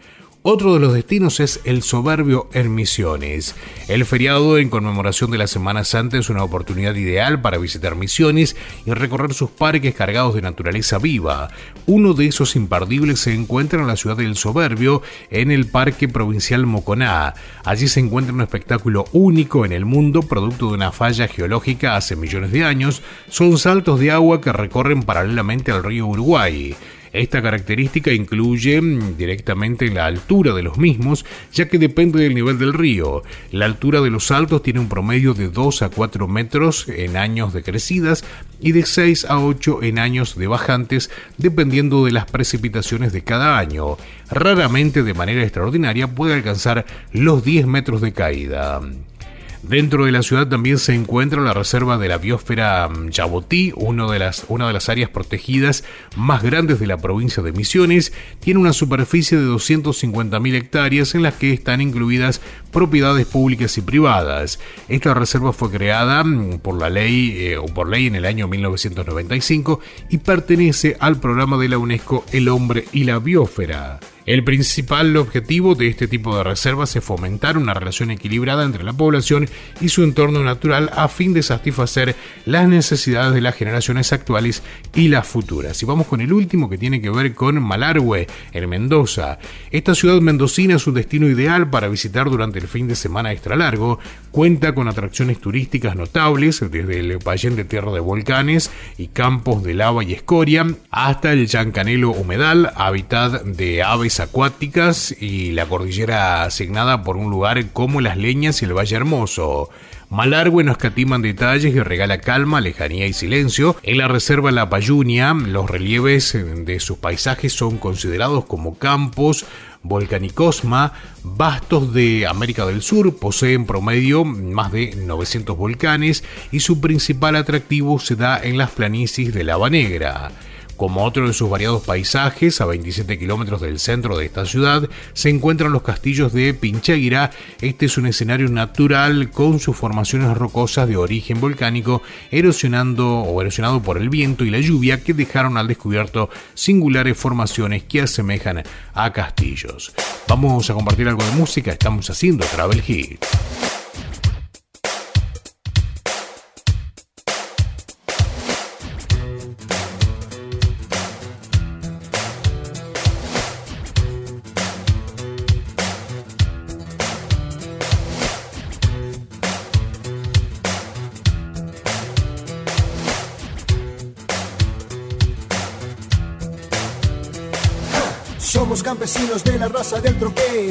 Speaker 2: Otro de los destinos es el soberbio en Misiones. El feriado en conmemoración de la Semana Santa es una oportunidad ideal para visitar Misiones y recorrer sus parques cargados de naturaleza viva. Uno de esos imperdibles se encuentra en la ciudad del Soberbio, en el Parque Provincial Moconá. Allí se encuentra un espectáculo único en el mundo, producto de una falla geológica hace millones de años. Son saltos de agua que recorren paralelamente al río Uruguay. Esta característica incluye mm, directamente la altura de los mismos, ya que depende del nivel del río. La altura de los saltos tiene un promedio de 2 a 4 metros en años de crecidas y de 6 a 8 en años de bajantes, dependiendo de las precipitaciones de cada año. Raramente de manera extraordinaria puede alcanzar los 10 metros de caída. Dentro de la ciudad también se encuentra la reserva de la biosfera mm, Yabotí, uno de las, una de las áreas protegidas más grandes de la provincia de Misiones. Tiene una superficie de 250.000 hectáreas en las que están incluidas propiedades públicas y privadas. Esta reserva fue creada mm, por la ley eh, o por ley en el año 1995 y pertenece al programa de la UNESCO El hombre y la biosfera. El principal objetivo de este tipo de reservas es fomentar una relación equilibrada entre la población y su entorno natural a fin de satisfacer las necesidades de las generaciones actuales y las futuras. Y vamos con el último que tiene que ver con Malargüe, en Mendoza. Esta ciudad mendocina es un destino ideal para visitar durante el fin de semana extra largo. Cuenta con atracciones turísticas notables, desde el Payén de Tierra de Volcanes y campos de lava y escoria, hasta el Yancanelo Humedal, hábitat de aves acuáticas y la cordillera asignada por un lugar como Las Leñas y el Valle Hermoso. Malargüe no escatiman detalles y regala calma, lejanía y silencio. En la reserva La Payunia, los relieves de sus paisajes son considerados como campos volcanicosma, vastos de América del Sur, poseen promedio más de 900 volcanes y su principal atractivo se da en las planicies de Lava Negra. Como otro de sus variados paisajes, a 27 kilómetros del centro de esta ciudad, se encuentran los castillos de Pincheira. Este es un escenario natural con sus formaciones rocosas de origen volcánico, erosionando o erosionado por el viento y la lluvia que dejaron al descubierto singulares formaciones que asemejan a castillos. Vamos a compartir algo de música, estamos haciendo Travel Hit.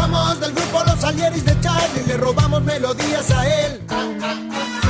Speaker 11: Somos del grupo Los Alieris de Charlie, le robamos melodías a él. Aunque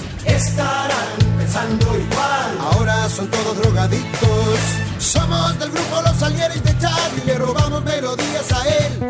Speaker 11: Estarán pensando igual, ahora son todos drogadictos. Somos del grupo Los Alieris de Charlie, le robamos melodías a él.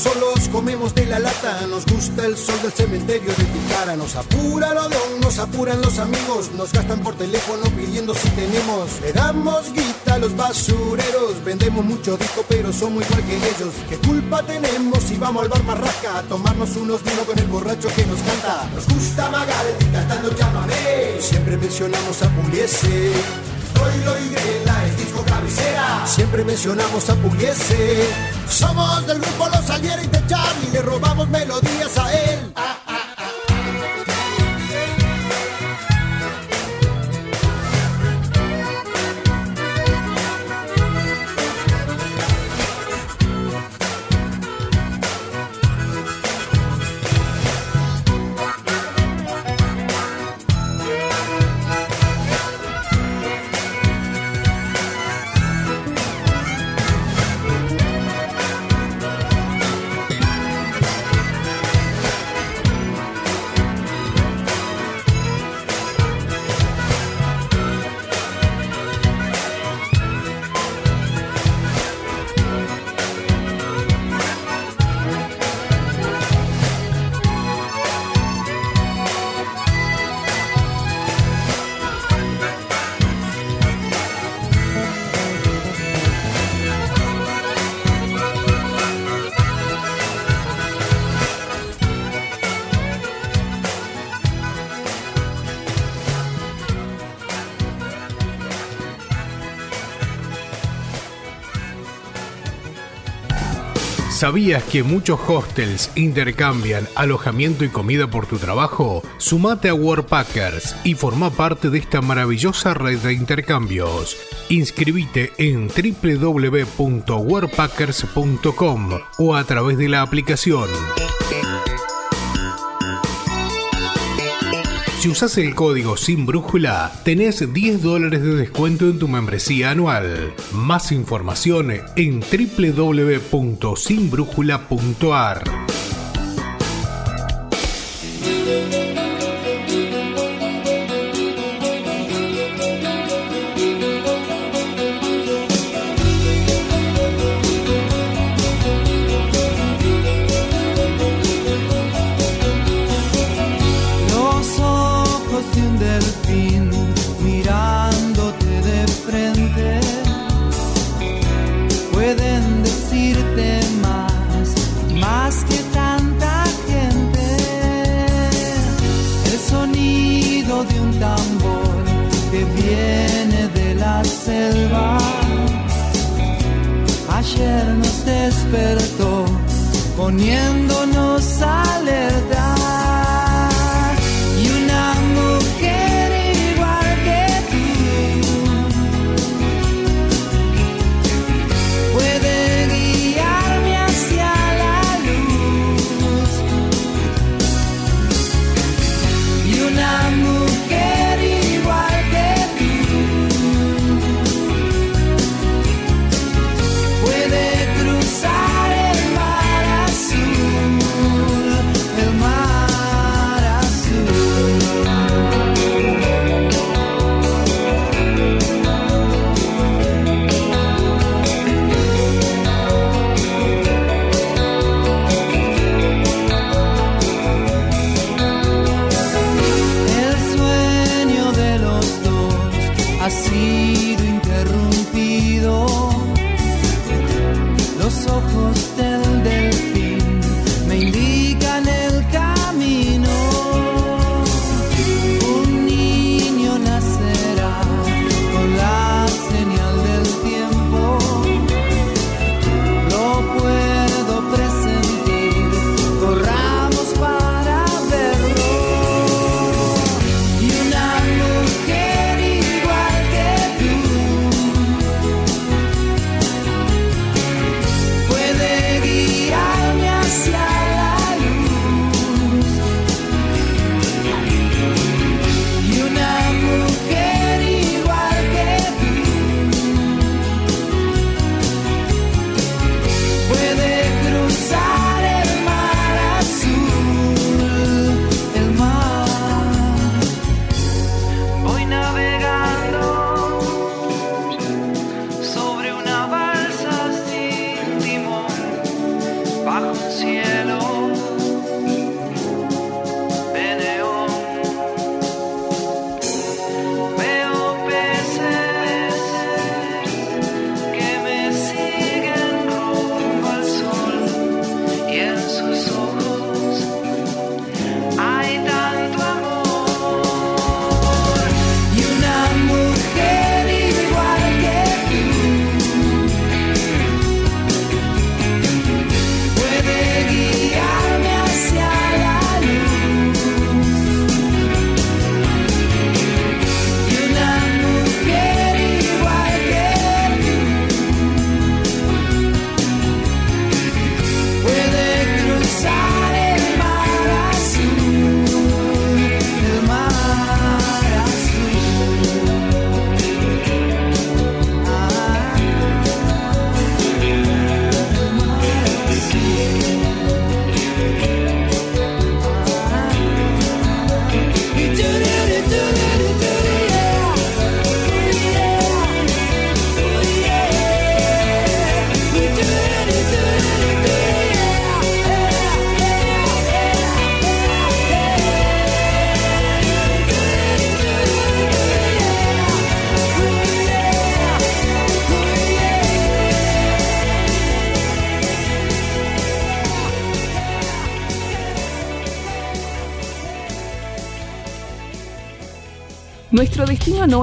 Speaker 11: Solos, comemos de la lata, nos gusta el sol del cementerio de tu nos apura el odón, nos apuran los amigos, nos gastan por teléfono pidiendo si tenemos, le damos guita a los basureros, vendemos mucho disco pero somos igual que ellos, ¿qué culpa tenemos si vamos al bar Marrasca a tomarnos unos vino con el borracho que nos canta? Nos gusta Magaldi cantando llámame, siempre mencionamos a Pugliese. Troilo y Grela es Siempre mencionamos a Pugliese. Somos del grupo Los Alieris de Charlie, le robamos melodías a él.
Speaker 2: ¿Sabías que muchos hostels intercambian alojamiento y comida por tu trabajo? Sumate a Workpackers y forma parte de esta maravillosa red de intercambios. Inscribite en www.workpackers.com o a través de la aplicación. Si usas el código sin brújula, tenés 10 dólares de descuento en tu membresía anual. Más información en www.sinbrújula.ar.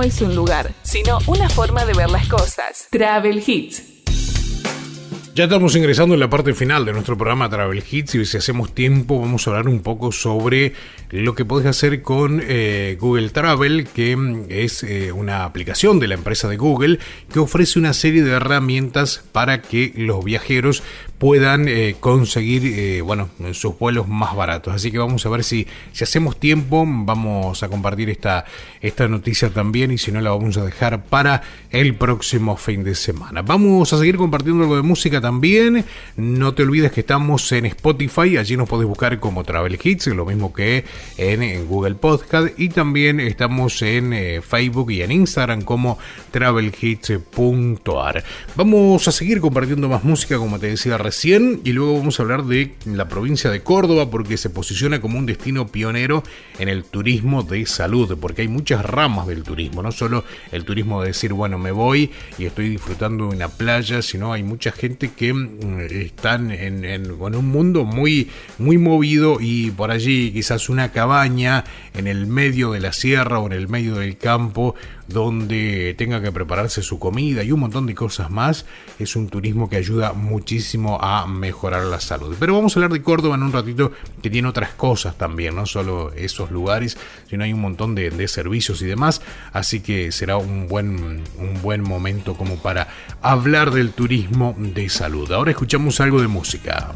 Speaker 5: es un lugar, sino una forma de ver las cosas. Travel Hits.
Speaker 2: Ya estamos ingresando en la parte final de nuestro programa Travel Hits y si hacemos tiempo vamos a hablar un poco sobre lo que podés hacer con eh, Google Travel, que mm, es eh, una aplicación de la empresa de Google que ofrece una serie de herramientas para que los viajeros puedan eh, conseguir bueno, sus vuelos más baratos. Así que vamos a ver si, si hacemos tiempo, vamos a compartir esta, esta noticia también y si no la vamos a dejar para el próximo fin de semana. Vamos a seguir compartiendo algo de música también. No te olvides que estamos en Spotify, allí nos podés buscar como Travel Hits, lo mismo que en, Google Podcast y también estamos en eh, Facebook y en Instagram como travelhits.ar. Vamos a seguir compartiendo más música como te decía recién y luego vamos a hablar de la provincia de Córdoba porque se posiciona como un destino pionero en el turismo de salud, porque hay muchas ramas del turismo, no solo el turismo de decir, bueno, me voy y estoy disfrutando de una playa, sino hay mucha gente
Speaker 12: que mm, están en, en- en un mundo muy, muy movido y por allí quizás una cabaña en el medio de la sierra o en el medio del campo donde tenga que prepararse su comida y un montón de cosas más. Es un turismo que ayuda muchísimo a mejorar la salud. Pero vamos a hablar de Córdoba en un ratito que tiene otras cosas también, no solo esos lugares, sino hay un montón de, de servicios y demás. Así que será un buen, un buen momento como para hablar del turismo de salud. Ahora escuchamos algo de música.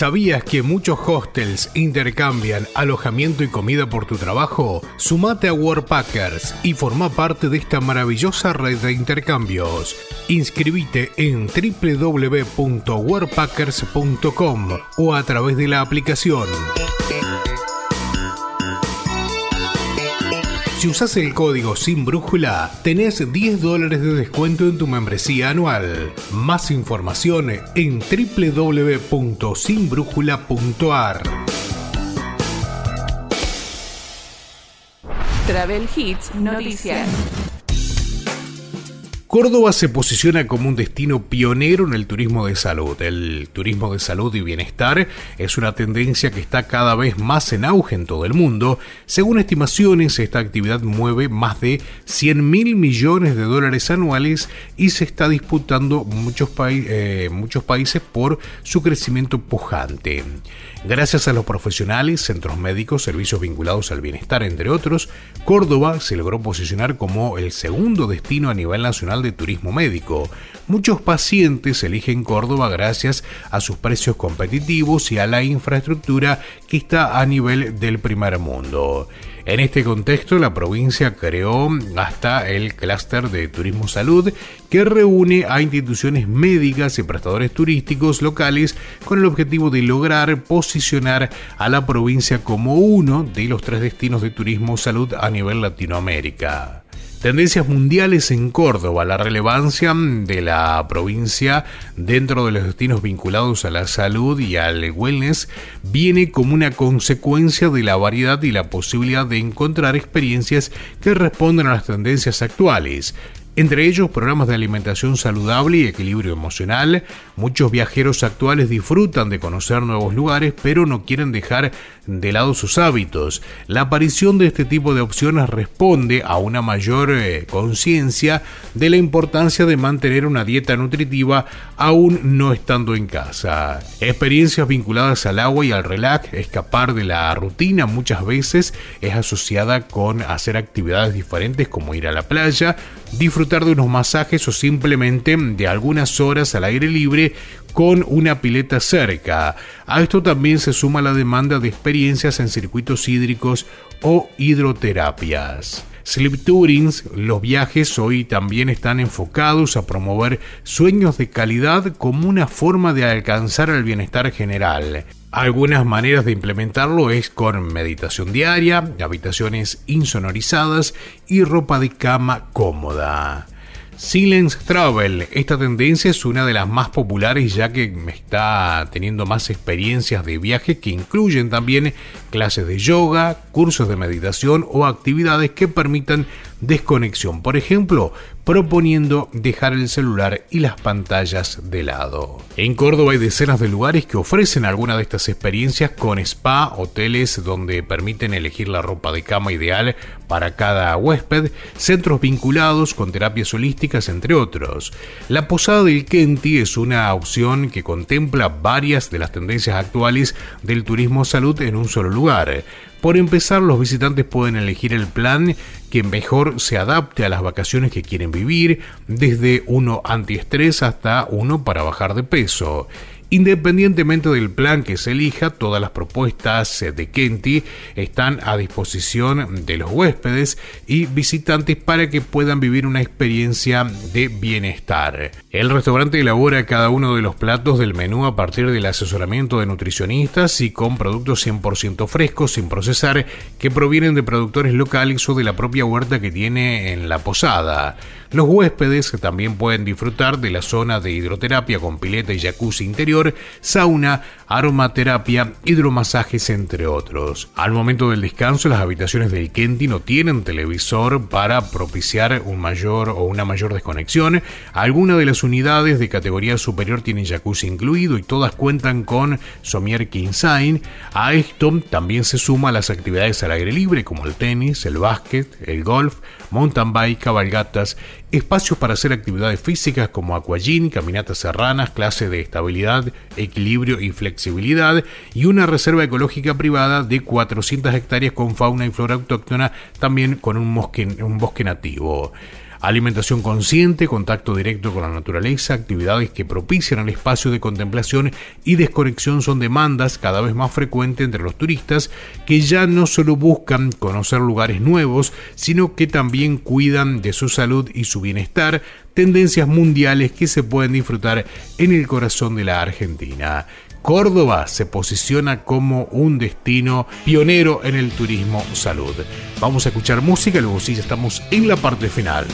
Speaker 2: ¿Sabías que muchos hostels intercambian alojamiento y comida por tu trabajo? Sumate a Workpackers y forma parte de esta maravillosa red de intercambios. Inscribite en www.workpackers.com o a través de la aplicación. Si usas el código sin brújula, tenés 10 dólares de descuento en tu membresía anual. Más información en www.sinbrújula.ar.
Speaker 5: Travel Hits Noticias.
Speaker 2: Córdoba se posiciona como un destino pionero en el turismo de salud. El turismo de salud y bienestar es una tendencia que está cada vez más en auge en todo el mundo. Según estimaciones, esta actividad mueve más de 100 mil millones de dólares anuales y se está disputando muchos, eh, muchos países por su crecimiento pujante. Gracias a los profesionales, centros médicos, servicios vinculados al bienestar, entre otros, Córdoba se logró posicionar como el segundo destino a nivel nacional de turismo médico. Muchos pacientes eligen Córdoba gracias a sus precios competitivos y a la infraestructura que está a nivel del primer mundo. En este contexto, la provincia creó hasta el clúster de turismo salud que reúne a instituciones médicas y prestadores turísticos locales con el objetivo de lograr posicionar a la provincia como uno de los tres destinos de turismo salud a nivel Latinoamérica. Tendencias mundiales en Córdoba, la relevancia de la provincia dentro de los destinos vinculados a la salud y al wellness viene como una consecuencia de la variedad y la posibilidad de encontrar experiencias que responden a las tendencias actuales. Entre ellos, programas de alimentación saludable y equilibrio emocional. Muchos viajeros actuales disfrutan de conocer nuevos lugares, pero no quieren dejar de lado sus hábitos. La aparición de este tipo de opciones responde a una mayor eh, conciencia de la importancia de mantener una dieta nutritiva aún no estando en casa. Experiencias vinculadas al agua y al relax, escapar de la rutina muchas veces es asociada con hacer actividades diferentes como ir a la playa, disfrutar de unos masajes o simplemente de algunas horas al aire libre con una pileta cerca. A esto también se suma la demanda de experiencias en circuitos hídricos o hidroterapias. Sleep Tourings, los viajes hoy también están enfocados a promover sueños de calidad como una forma de alcanzar el bienestar general. Algunas maneras de implementarlo es con meditación diaria, habitaciones insonorizadas y ropa de cama cómoda. Silence Travel. Esta tendencia es una de las más populares ya que está teniendo más experiencias de viaje que incluyen también clases de yoga, cursos de meditación o actividades que permitan desconexión. Por ejemplo, proponiendo dejar el celular y las pantallas de lado. En Córdoba hay decenas de lugares que ofrecen alguna de estas experiencias con spa, hoteles donde permiten elegir la ropa de cama ideal para cada huésped, centros vinculados con terapias holísticas, entre otros. La Posada del Kenti es una opción que contempla varias de las tendencias actuales del turismo salud en un solo lugar. Por empezar, los visitantes pueden elegir el plan que mejor se adapte a las vacaciones que quieren vivir, desde uno antiestrés hasta uno para bajar de peso. Independientemente del plan que se elija, todas las propuestas de Kenti están a disposición de los huéspedes y visitantes para que puedan vivir una experiencia de bienestar. El restaurante elabora cada uno de los platos del menú a partir del asesoramiento de nutricionistas y con productos 100% frescos sin procesar que provienen de productores locales o de la propia huerta que tiene en la posada. Los huéspedes también pueden disfrutar de la zona de hidroterapia con pileta y jacuzzi interior, sauna, aromaterapia, hidromasajes, entre otros. Al momento del descanso, las habitaciones del Kenti no tienen televisor para propiciar un mayor o una mayor desconexión. Algunas de las unidades de categoría superior tienen jacuzzi incluido y todas cuentan con somier Kinsain. A esto también se suma las actividades al aire libre como el tenis, el básquet, el golf, mountain bike, cabalgatas, espacios para hacer actividades físicas como aquagym, caminatas serranas, clase de estabilidad, equilibrio y flexibilidad y una reserva ecológica privada de 400 hectáreas con fauna y flora autóctona, también con un bosque nativo. Alimentación consciente, contacto directo con la naturaleza, actividades que propician el espacio de contemplación y desconexión son demandas cada vez más frecuentes entre los turistas que ya no solo buscan conocer lugares nuevos, sino que también cuidan de su salud y su bienestar, tendencias mundiales que se pueden disfrutar en el corazón de la Argentina. Córdoba se posiciona como un destino pionero en el turismo salud. Vamos a escuchar música, luego sí ya estamos en la parte final.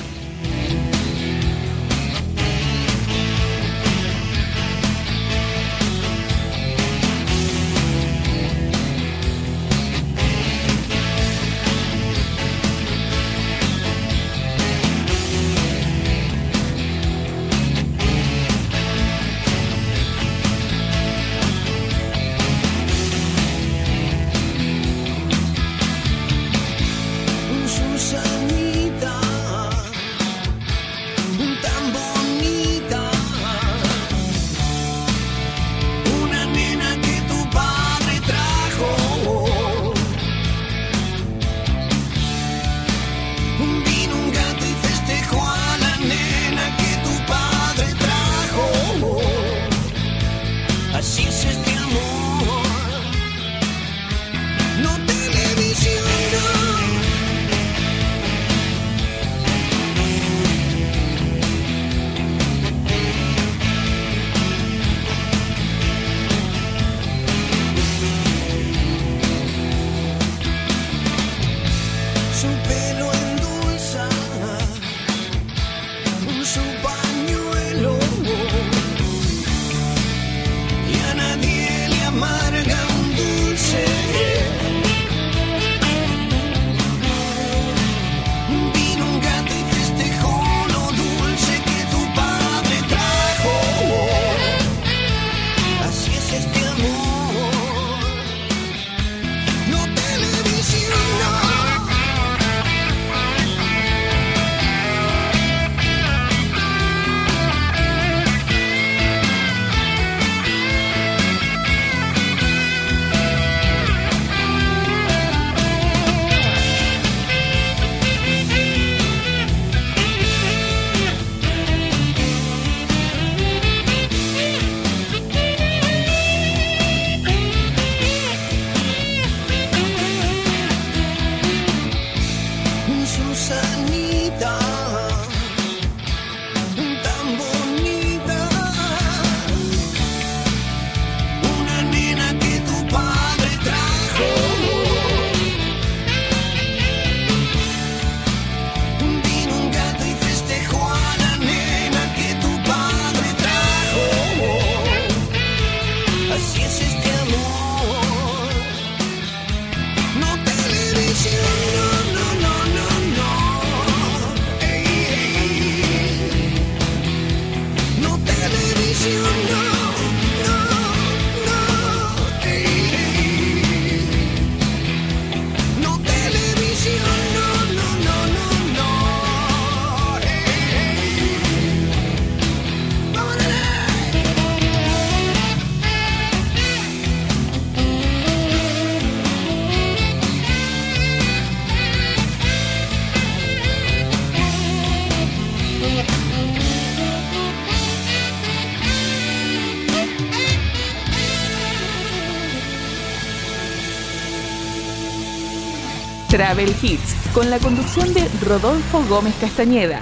Speaker 1: Travel Hits, con la conducción de Rodolfo Gómez Castañeda.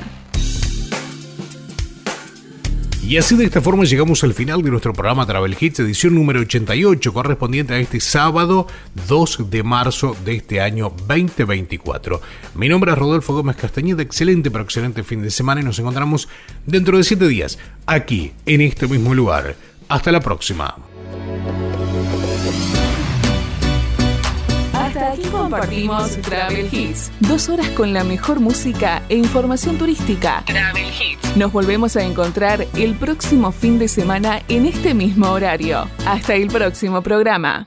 Speaker 2: Y así de esta forma llegamos al final de nuestro programa Travel Hits, edición número 88, correspondiente a este sábado 2 de marzo de este año 2024. Mi nombre es Rodolfo Gómez Castañeda, excelente pero excelente fin de semana y nos encontramos dentro de 7 días, aquí, en este mismo lugar. Hasta la próxima.
Speaker 1: Compartimos Travel Hits. Dos horas con la mejor música e información turística. Travel Hits. Nos volvemos a encontrar el próximo fin de semana en este mismo horario. Hasta el próximo programa.